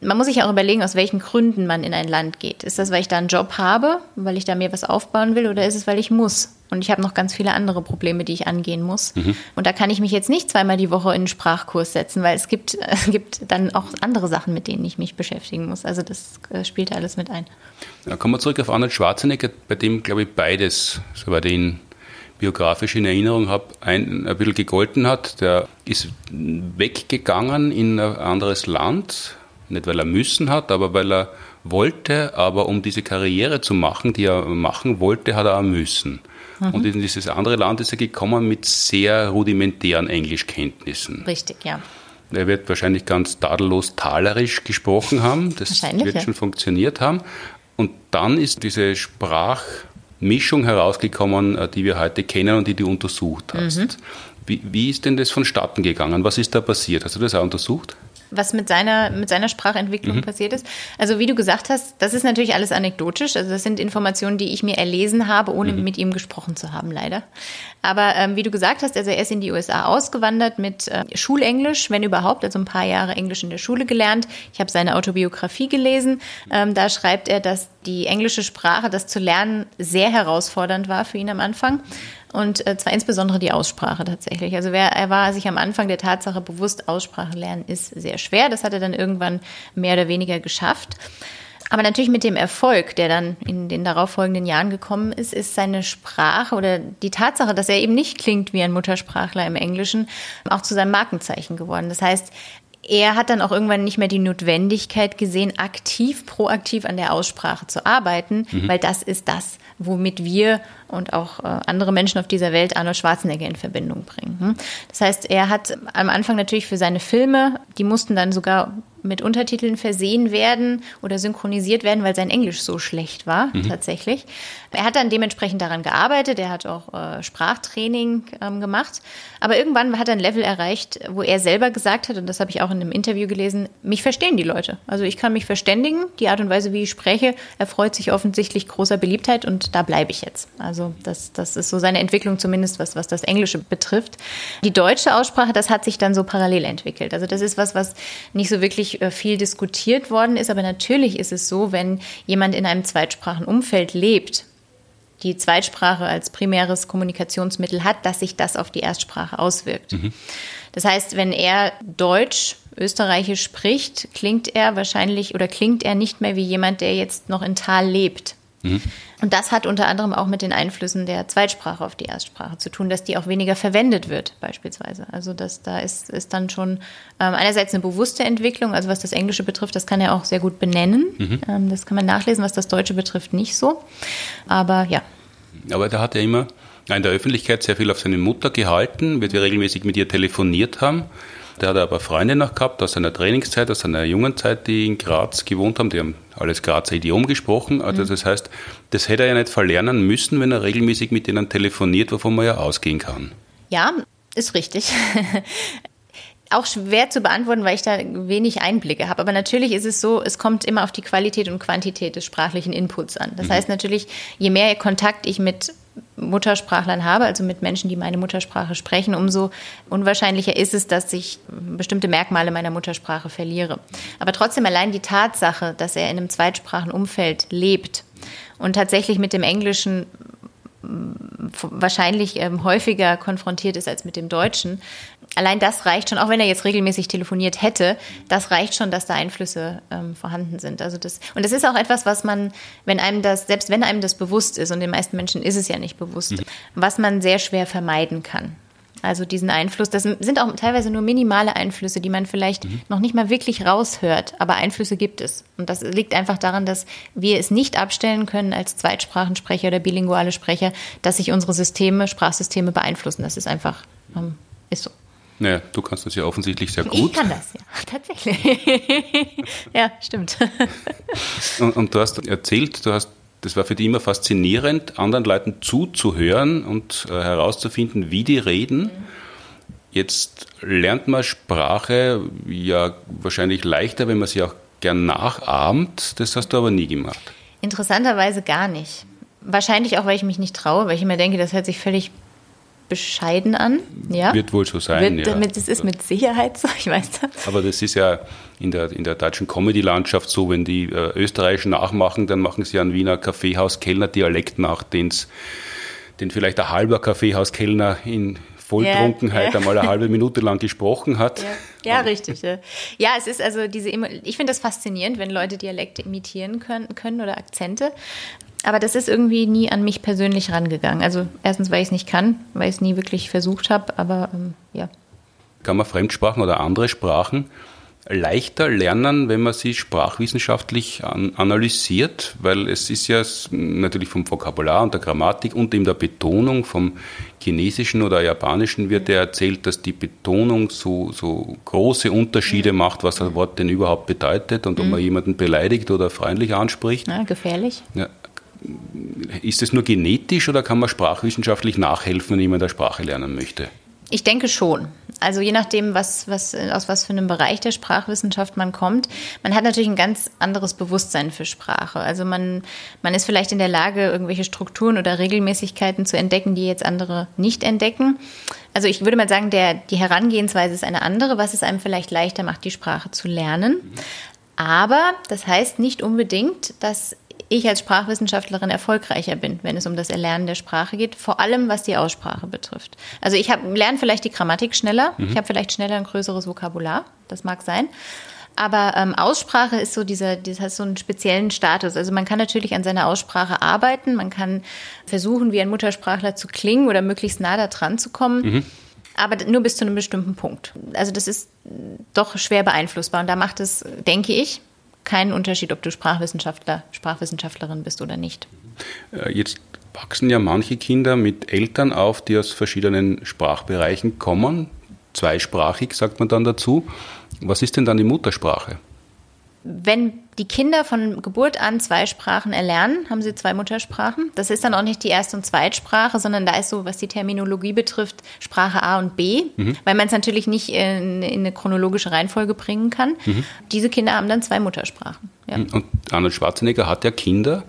man muss sich auch überlegen, aus welchen Gründen man in ein Land geht. Ist das, weil ich da einen Job habe, weil ich da mir was aufbauen will, oder ist es, weil ich muss? Und ich habe noch ganz viele andere Probleme, die ich angehen muss. Mhm. Und da kann ich mich jetzt nicht zweimal die Woche in einen Sprachkurs setzen, weil es gibt, es gibt dann auch andere Sachen, mit denen ich mich beschäftigen muss. Also das äh, spielt alles mit ein. Ja, kommen wir zurück auf Arnold Schwarzenegger, bei dem, glaube ich, beides, soweit ich ihn biografisch in Erinnerung habe, ein, ein bisschen gegolten hat. Der ist weggegangen in ein anderes Land, nicht weil er müssen hat, aber weil er wollte, aber um diese Karriere zu machen, die er machen wollte, hat er auch müssen. Mhm. Und in dieses andere Land ist er gekommen mit sehr rudimentären Englischkenntnissen. Richtig, ja. Er wird wahrscheinlich ganz tadellos talerisch gesprochen haben. Das wird ja. schon funktioniert haben. Und dann ist diese Sprachmischung herausgekommen, äh, die wir heute kennen und die du untersucht hast. Mhm. Wie, wie ist denn das vonstatten gegangen? Was ist da passiert? Hast du das auch untersucht? Was mit seiner, mit seiner Sprachentwicklung mhm. passiert ist. Also wie du gesagt hast, das ist natürlich alles anekdotisch. Also das sind Informationen, die ich mir erlesen habe, ohne mhm. mit ihm gesprochen zu haben, leider. Aber ähm, wie du gesagt hast, also er ist in die USA ausgewandert mit äh, Schulenglisch, wenn überhaupt, also ein paar Jahre Englisch in der Schule gelernt. Ich habe seine Autobiografie gelesen. Ähm, da schreibt er, dass die englische Sprache, das zu lernen, sehr herausfordernd war für ihn am Anfang und äh, zwar insbesondere die Aussprache tatsächlich. Also wer, er war sich am Anfang der Tatsache bewusst, Aussprache lernen ist sehr schwer. Das hat er dann irgendwann mehr oder weniger geschafft. Aber natürlich mit dem Erfolg, der dann in den darauffolgenden Jahren gekommen ist, ist seine Sprache oder die Tatsache, dass er eben nicht klingt wie ein Muttersprachler im Englischen, auch zu seinem Markenzeichen geworden. Das heißt, er hat dann auch irgendwann nicht mehr die Notwendigkeit gesehen, aktiv, proaktiv an der Aussprache zu arbeiten, mhm. weil das ist das, womit wir und auch äh, andere Menschen auf dieser Welt Arnold Schwarzenegger in Verbindung bringen. Hm? Das heißt, er hat am Anfang natürlich für seine Filme, die mussten dann sogar mit Untertiteln versehen werden oder synchronisiert werden, weil sein Englisch so schlecht war, mhm. tatsächlich. Er hat dann dementsprechend daran gearbeitet, er hat auch äh, Sprachtraining ähm, gemacht, aber irgendwann hat er ein Level erreicht, wo er selber gesagt hat, und das habe ich auch in einem Interview gelesen, mich verstehen die Leute. Also ich kann mich verständigen, die Art und Weise, wie ich spreche, erfreut sich offensichtlich großer Beliebtheit und da bleibe ich jetzt. Also das, das ist so seine Entwicklung zumindest, was, was das Englische betrifft. Die deutsche Aussprache, das hat sich dann so parallel entwickelt. Also das ist was, was nicht so wirklich äh, viel diskutiert worden ist. Aber natürlich ist es so, wenn jemand in einem Zweitsprachenumfeld lebt, die Zweitsprache als primäres Kommunikationsmittel hat, dass sich das auf die Erstsprache auswirkt. Mhm. Das heißt, wenn er Deutsch, Österreichisch spricht, klingt er wahrscheinlich oder klingt er nicht mehr wie jemand, der jetzt noch in Tal lebt. Mhm. Und das hat unter anderem auch mit den Einflüssen der Zweitsprache auf die Erstsprache zu tun, dass die auch weniger verwendet wird, beispielsweise. Also das, da ist, ist dann schon ähm, einerseits eine bewusste Entwicklung, also was das Englische betrifft, das kann er auch sehr gut benennen. Mhm. Ähm, das kann man nachlesen, was das Deutsche betrifft, nicht so. Aber ja. Aber da hat er immer in der Öffentlichkeit sehr viel auf seine Mutter gehalten, wird ja regelmäßig mit ihr telefoniert haben. Der hat aber Freunde noch gehabt aus seiner Trainingszeit, aus seiner jungen Zeit, die in Graz gewohnt haben. Die haben alles Grazer Idiom gesprochen. Also mhm. das heißt, das hätte er ja nicht verlernen müssen, wenn er regelmäßig mit denen telefoniert, wovon man ja ausgehen kann. Ja, ist richtig. auch schwer zu beantworten, weil ich da wenig Einblicke habe. Aber natürlich ist es so, es kommt immer auf die Qualität und Quantität des sprachlichen Inputs an. Das mhm. heißt natürlich, je mehr Kontakt ich mit Muttersprachlern habe, also mit Menschen, die meine Muttersprache sprechen, umso unwahrscheinlicher ist es, dass ich bestimmte Merkmale meiner Muttersprache verliere. Aber trotzdem allein die Tatsache, dass er in einem Zweitsprachenumfeld lebt und tatsächlich mit dem Englischen wahrscheinlich ähm, häufiger konfrontiert ist als mit dem Deutschen. Allein das reicht schon, auch wenn er jetzt regelmäßig telefoniert hätte, das reicht schon, dass da Einflüsse ähm, vorhanden sind. Also das, und das ist auch etwas, was man, wenn einem das, selbst wenn einem das bewusst ist, und den meisten Menschen ist es ja nicht bewusst, mhm. was man sehr schwer vermeiden kann. Also diesen Einfluss, das sind auch teilweise nur minimale Einflüsse, die man vielleicht mhm. noch nicht mal wirklich raushört, aber Einflüsse gibt es. Und das liegt einfach daran, dass wir es nicht abstellen können als Zweitsprachensprecher oder bilinguale Sprecher, dass sich unsere Systeme, Sprachsysteme beeinflussen. Das ist einfach, ähm, ist so. Naja, du kannst das ja offensichtlich sehr gut. Ich kann das, ja, tatsächlich. ja, stimmt. und, und, du hast erzählt, du hast das war für dich immer faszinierend, anderen Leuten zuzuhören und äh, herauszufinden, wie die reden. Jetzt lernt man Sprache ja wahrscheinlich leichter, wenn man sie auch gern nachahmt. Das hast du aber nie gemacht. Interessanterweise gar nicht. Wahrscheinlich auch, weil ich mich nicht traue, weil ich immer denke, das hört sich völlig bescheiden an. Ja? Wird wohl so sein. Wird, ja. das ist mit Sicherheit so, ich weiß das. Aber das ist ja in der, in der deutschen Comedy-Landschaft so, wenn die äh, Österreicher nachmachen, dann machen sie einen Wiener Kaffeehauskellner-Dialekt nach, den's, den vielleicht ein halber Kaffeehauskellner in Volltrunkenheit ja, einmal eine halbe Minute lang gesprochen hat. Ja, richtig. Ja. ja, es ist also diese, ich finde das faszinierend, wenn Leute Dialekte imitieren können, können oder Akzente. Aber das ist irgendwie nie an mich persönlich rangegangen. Also erstens, weil ich es nicht kann, weil ich es nie wirklich versucht habe, aber ähm, ja. Kann man Fremdsprachen oder andere Sprachen leichter lernen, wenn man sie sprachwissenschaftlich an, analysiert, weil es ist ja natürlich vom Vokabular und der Grammatik und eben der Betonung vom Chinesischen oder Japanischen wird ja erzählt, dass die Betonung so, so große Unterschiede mhm. macht, was ein Wort denn überhaupt bedeutet und ob man mhm. jemanden beleidigt oder freundlich anspricht. Ja, gefährlich. Ja. Ist es nur genetisch oder kann man sprachwissenschaftlich nachhelfen, wenn jemand eine Sprache lernen möchte? Ich denke schon. Also je nachdem, was, was, aus was für einem Bereich der Sprachwissenschaft man kommt. Man hat natürlich ein ganz anderes Bewusstsein für Sprache. Also man, man ist vielleicht in der Lage, irgendwelche Strukturen oder Regelmäßigkeiten zu entdecken, die jetzt andere nicht entdecken. Also ich würde mal sagen, der, die Herangehensweise ist eine andere, was es einem vielleicht leichter macht, die Sprache zu lernen. Aber das heißt nicht unbedingt, dass ich als Sprachwissenschaftlerin erfolgreicher bin, wenn es um das Erlernen der Sprache geht, vor allem was die Aussprache betrifft. Also ich lerne vielleicht die Grammatik schneller, mhm. ich habe vielleicht schneller ein größeres Vokabular, das mag sein. Aber ähm, Aussprache ist so dieser, das hat so einen speziellen Status. Also man kann natürlich an seiner Aussprache arbeiten, man kann versuchen, wie ein Muttersprachler zu klingen oder möglichst nah da dran zu kommen. Mhm aber nur bis zu einem bestimmten Punkt. Also das ist doch schwer beeinflussbar und da macht es, denke ich, keinen Unterschied, ob du Sprachwissenschaftler, Sprachwissenschaftlerin bist oder nicht. Äh, jetzt wachsen ja manche Kinder mit Eltern auf, die aus verschiedenen Sprachbereichen kommen. Zweisprachig sagt man dann dazu. Was ist denn dann die Muttersprache? wenn die Kinder von Geburt an zwei Sprachen erlernen, haben sie zwei Muttersprachen. Das ist dann auch nicht die Erst- und Zweitsprache, sondern da ist so, was die Terminologie betrifft, Sprache A und B, mhm. weil man es natürlich nicht in, in, eine chronologische Reihenfolge bringen kann. Mhm. Diese Kinder haben dann zwei Muttersprachen. Ja. Und Arnold Schwarzenegger hat ja Kinder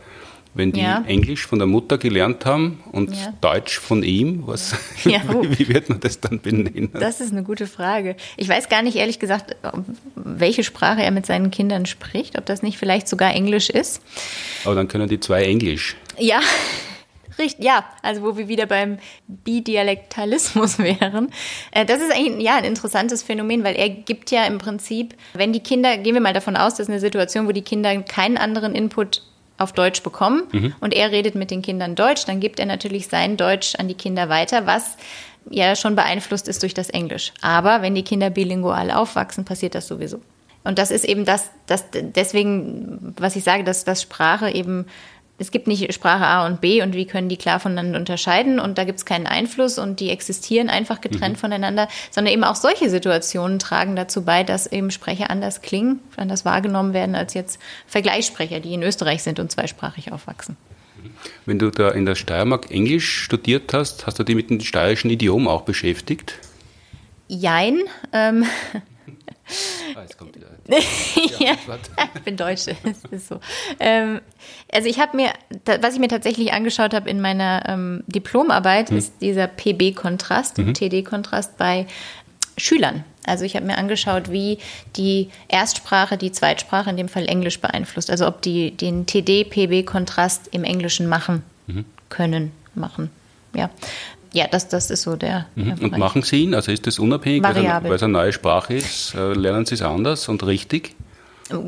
wenn die ja. Englisch von der Mutter gelernt haben und ja. Deutsch von ihm, was, ja, oh. wie wird man das dann benennen? Das ist eine gute Frage. Ich weiß gar nicht ehrlich gesagt, welche Sprache er mit seinen Kindern spricht, ob das nicht vielleicht sogar Englisch ist. Aber dann können die zwei Englisch. Ja, Richtig, ja, also wo wir wieder beim Bidialektalismus wären. Äh, das ist eigentlich ja, ein interessantes Phänomen, weil er gibt ja im Prinzip, wenn die Kinder, gehen wir mal davon aus, das ist eine Situation, wo die Kinder keinen anderen Input auf Deutsch bekommen mhm. und er redet mit den Kindern Deutsch, dann gibt er natürlich sein Deutsch an die Kinder weiter, was ja schon beeinflusst ist durch das Englisch. Aber wenn die Kinder bilingual aufwachsen, passiert das sowieso. Und das ist eben das, das deswegen, was ich sage, dass, dass Sprache eben es gibt nicht Sprache A und B und wie können die klar voneinander unterscheiden und da gibt es keinen Einfluss und die existieren einfach getrennt mhm. voneinander, sondern eben auch solche Situationen tragen dazu bei, dass eben Sprecher anders klingen, anders wahrgenommen werden als jetzt Vergleichssprecher, die in Österreich sind und zweisprachig aufwachsen. Wenn du da in der Steiermark Englisch studiert hast, hast du dich mit dem steirischen Idiom auch beschäftigt? Jein. Ähm, Ah, jetzt kommt wieder. ja, ich bin Deutsche. so. Ähm, also ich habe mir, was ich mir tatsächlich angeschaut habe in meiner ähm, Diplomarbeit, hm. ist dieser PB-Kontrast, mhm. TD-Kontrast bei Schülern. Also ich habe mir angeschaut, wie die Erstsprache die Zweitsprache, in dem Fall Englisch, beeinflusst. Also ob die den TD-PB-Kontrast im Englischen machen mhm. können, machen. Ja ja, das, das ist so der. Mhm. Und machen Sie ihn? Also ist das unabhängig, weil es eine neue Sprache ist? Äh, lernen Sie es anders und richtig?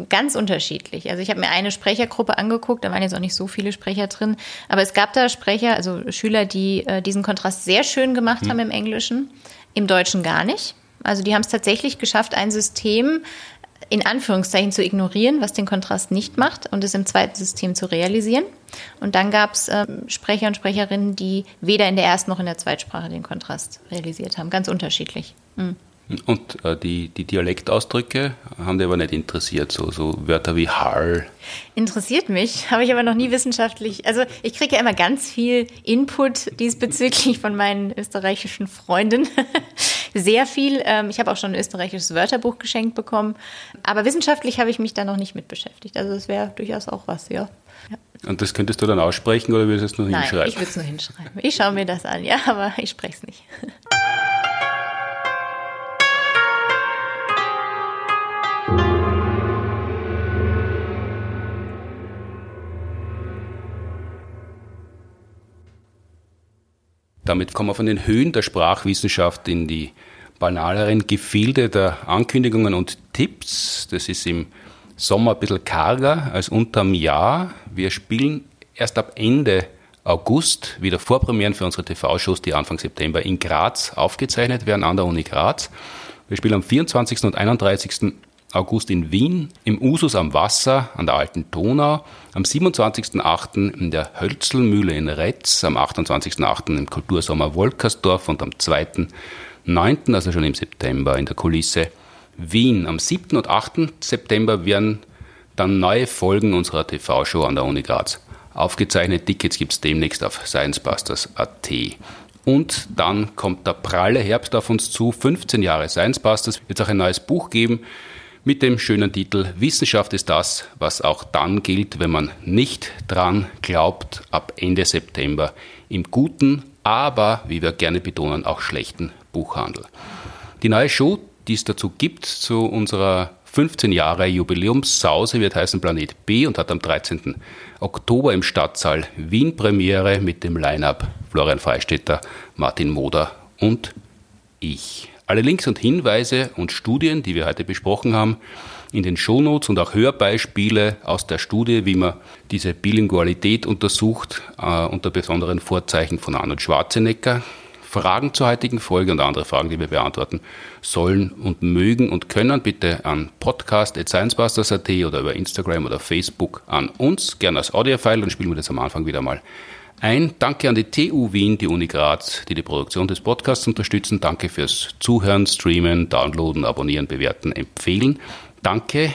Ganz unterschiedlich. Also ich habe mir eine Sprechergruppe angeguckt, da waren jetzt auch nicht so viele Sprecher drin, aber es gab da Sprecher, also Schüler, die äh, diesen Kontrast sehr schön gemacht hm. haben im Englischen, im Deutschen gar nicht. Also die haben es tatsächlich geschafft, ein System in Anführungszeichen zu ignorieren, was den Kontrast nicht macht und es im zweiten System zu realisieren. Und dann gab es äh, Sprecher und Sprecherinnen, die weder in der ersten noch in der Zweitsprache den Kontrast realisiert haben. Ganz unterschiedlich. Mhm. Und äh, die, die Dialektausdrücke haben dich aber nicht interessiert, so, so Wörter wie Hall. Interessiert mich, habe ich aber noch nie wissenschaftlich. Also ich kriege ja immer ganz viel Input diesbezüglich von meinen österreichischen Freunden. Sehr viel. Ähm, ich habe auch schon ein österreichisches Wörterbuch geschenkt bekommen. Aber wissenschaftlich habe ich mich da noch nicht mit beschäftigt. Also das wäre durchaus auch was, ja. ja. Und das könntest du dann aussprechen oder würdest du es nur Nein, hinschreiben? Ich würde es nur hinschreiben. Ich schaue mir das an, ja, aber ich spreche es nicht. Damit kommen wir von den Höhen der Sprachwissenschaft in die banaleren Gefilde der Ankündigungen und Tipps. Das ist im Sommer ein bisschen karger als unterm Jahr. Wir spielen erst ab Ende August wieder Vorpremieren für unsere TV-Shows, die Anfang September in Graz aufgezeichnet werden, an der Uni Graz. Wir spielen am 24. und 31. August in Wien, im Usus am Wasser an der Alten Donau, am 27.8. in der Hölzelmühle in Retz, am 28.8. im Kultursommer Wolkersdorf und am 2.9., also schon im September, in der Kulisse Wien. Am 7. und 8. September werden dann neue Folgen unserer TV-Show an der Uni Graz aufgezeichnet. Tickets gibt es demnächst auf sciencebusters.at. Und dann kommt der pralle Herbst auf uns zu. 15 Jahre Science Busters. Wird es auch ein neues Buch geben mit dem schönen Titel Wissenschaft ist das, was auch dann gilt, wenn man nicht dran glaubt, ab Ende September im guten, aber, wie wir gerne betonen, auch schlechten Buchhandel. Die neue Show, die es dazu gibt, zu unserer 15 Jahre Jubiläumssause, wird heißen Planet B und hat am 13. Oktober im Stadtsaal Wien Premiere mit dem Line-Up Florian Freistetter, Martin Moder und ich. Alle Links und Hinweise und Studien, die wir heute besprochen haben, in den Shownotes und auch Hörbeispiele aus der Studie, wie man diese Bilingualität untersucht, äh, unter besonderen Vorzeichen von Arnold Schwarzenegger. Fragen zur heutigen Folge und andere Fragen, die wir beantworten sollen und mögen und können, bitte an podcast.sciencebusters.at oder über Instagram oder Facebook an uns, gerne als Audiofile, dann spielen wir das am Anfang wieder mal ein. Danke an die TU Wien, die Uni Graz, die die Produktion des Podcasts unterstützen. Danke fürs Zuhören, Streamen, Downloaden, Abonnieren, Bewerten, Empfehlen. Danke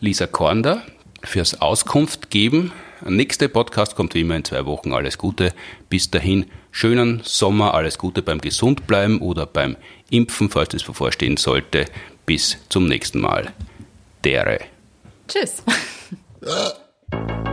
Lisa Kornder fürs Auskunft geben. Der nächste Podcast kommt wie immer in zwei Wochen. Alles Gute. Bis dahin, schönen Sommer, alles Gute beim Gesundbleiben oder beim Impfen, falls das bevorstehen sollte. Bis zum nächsten Mal. Dere. Tschüss.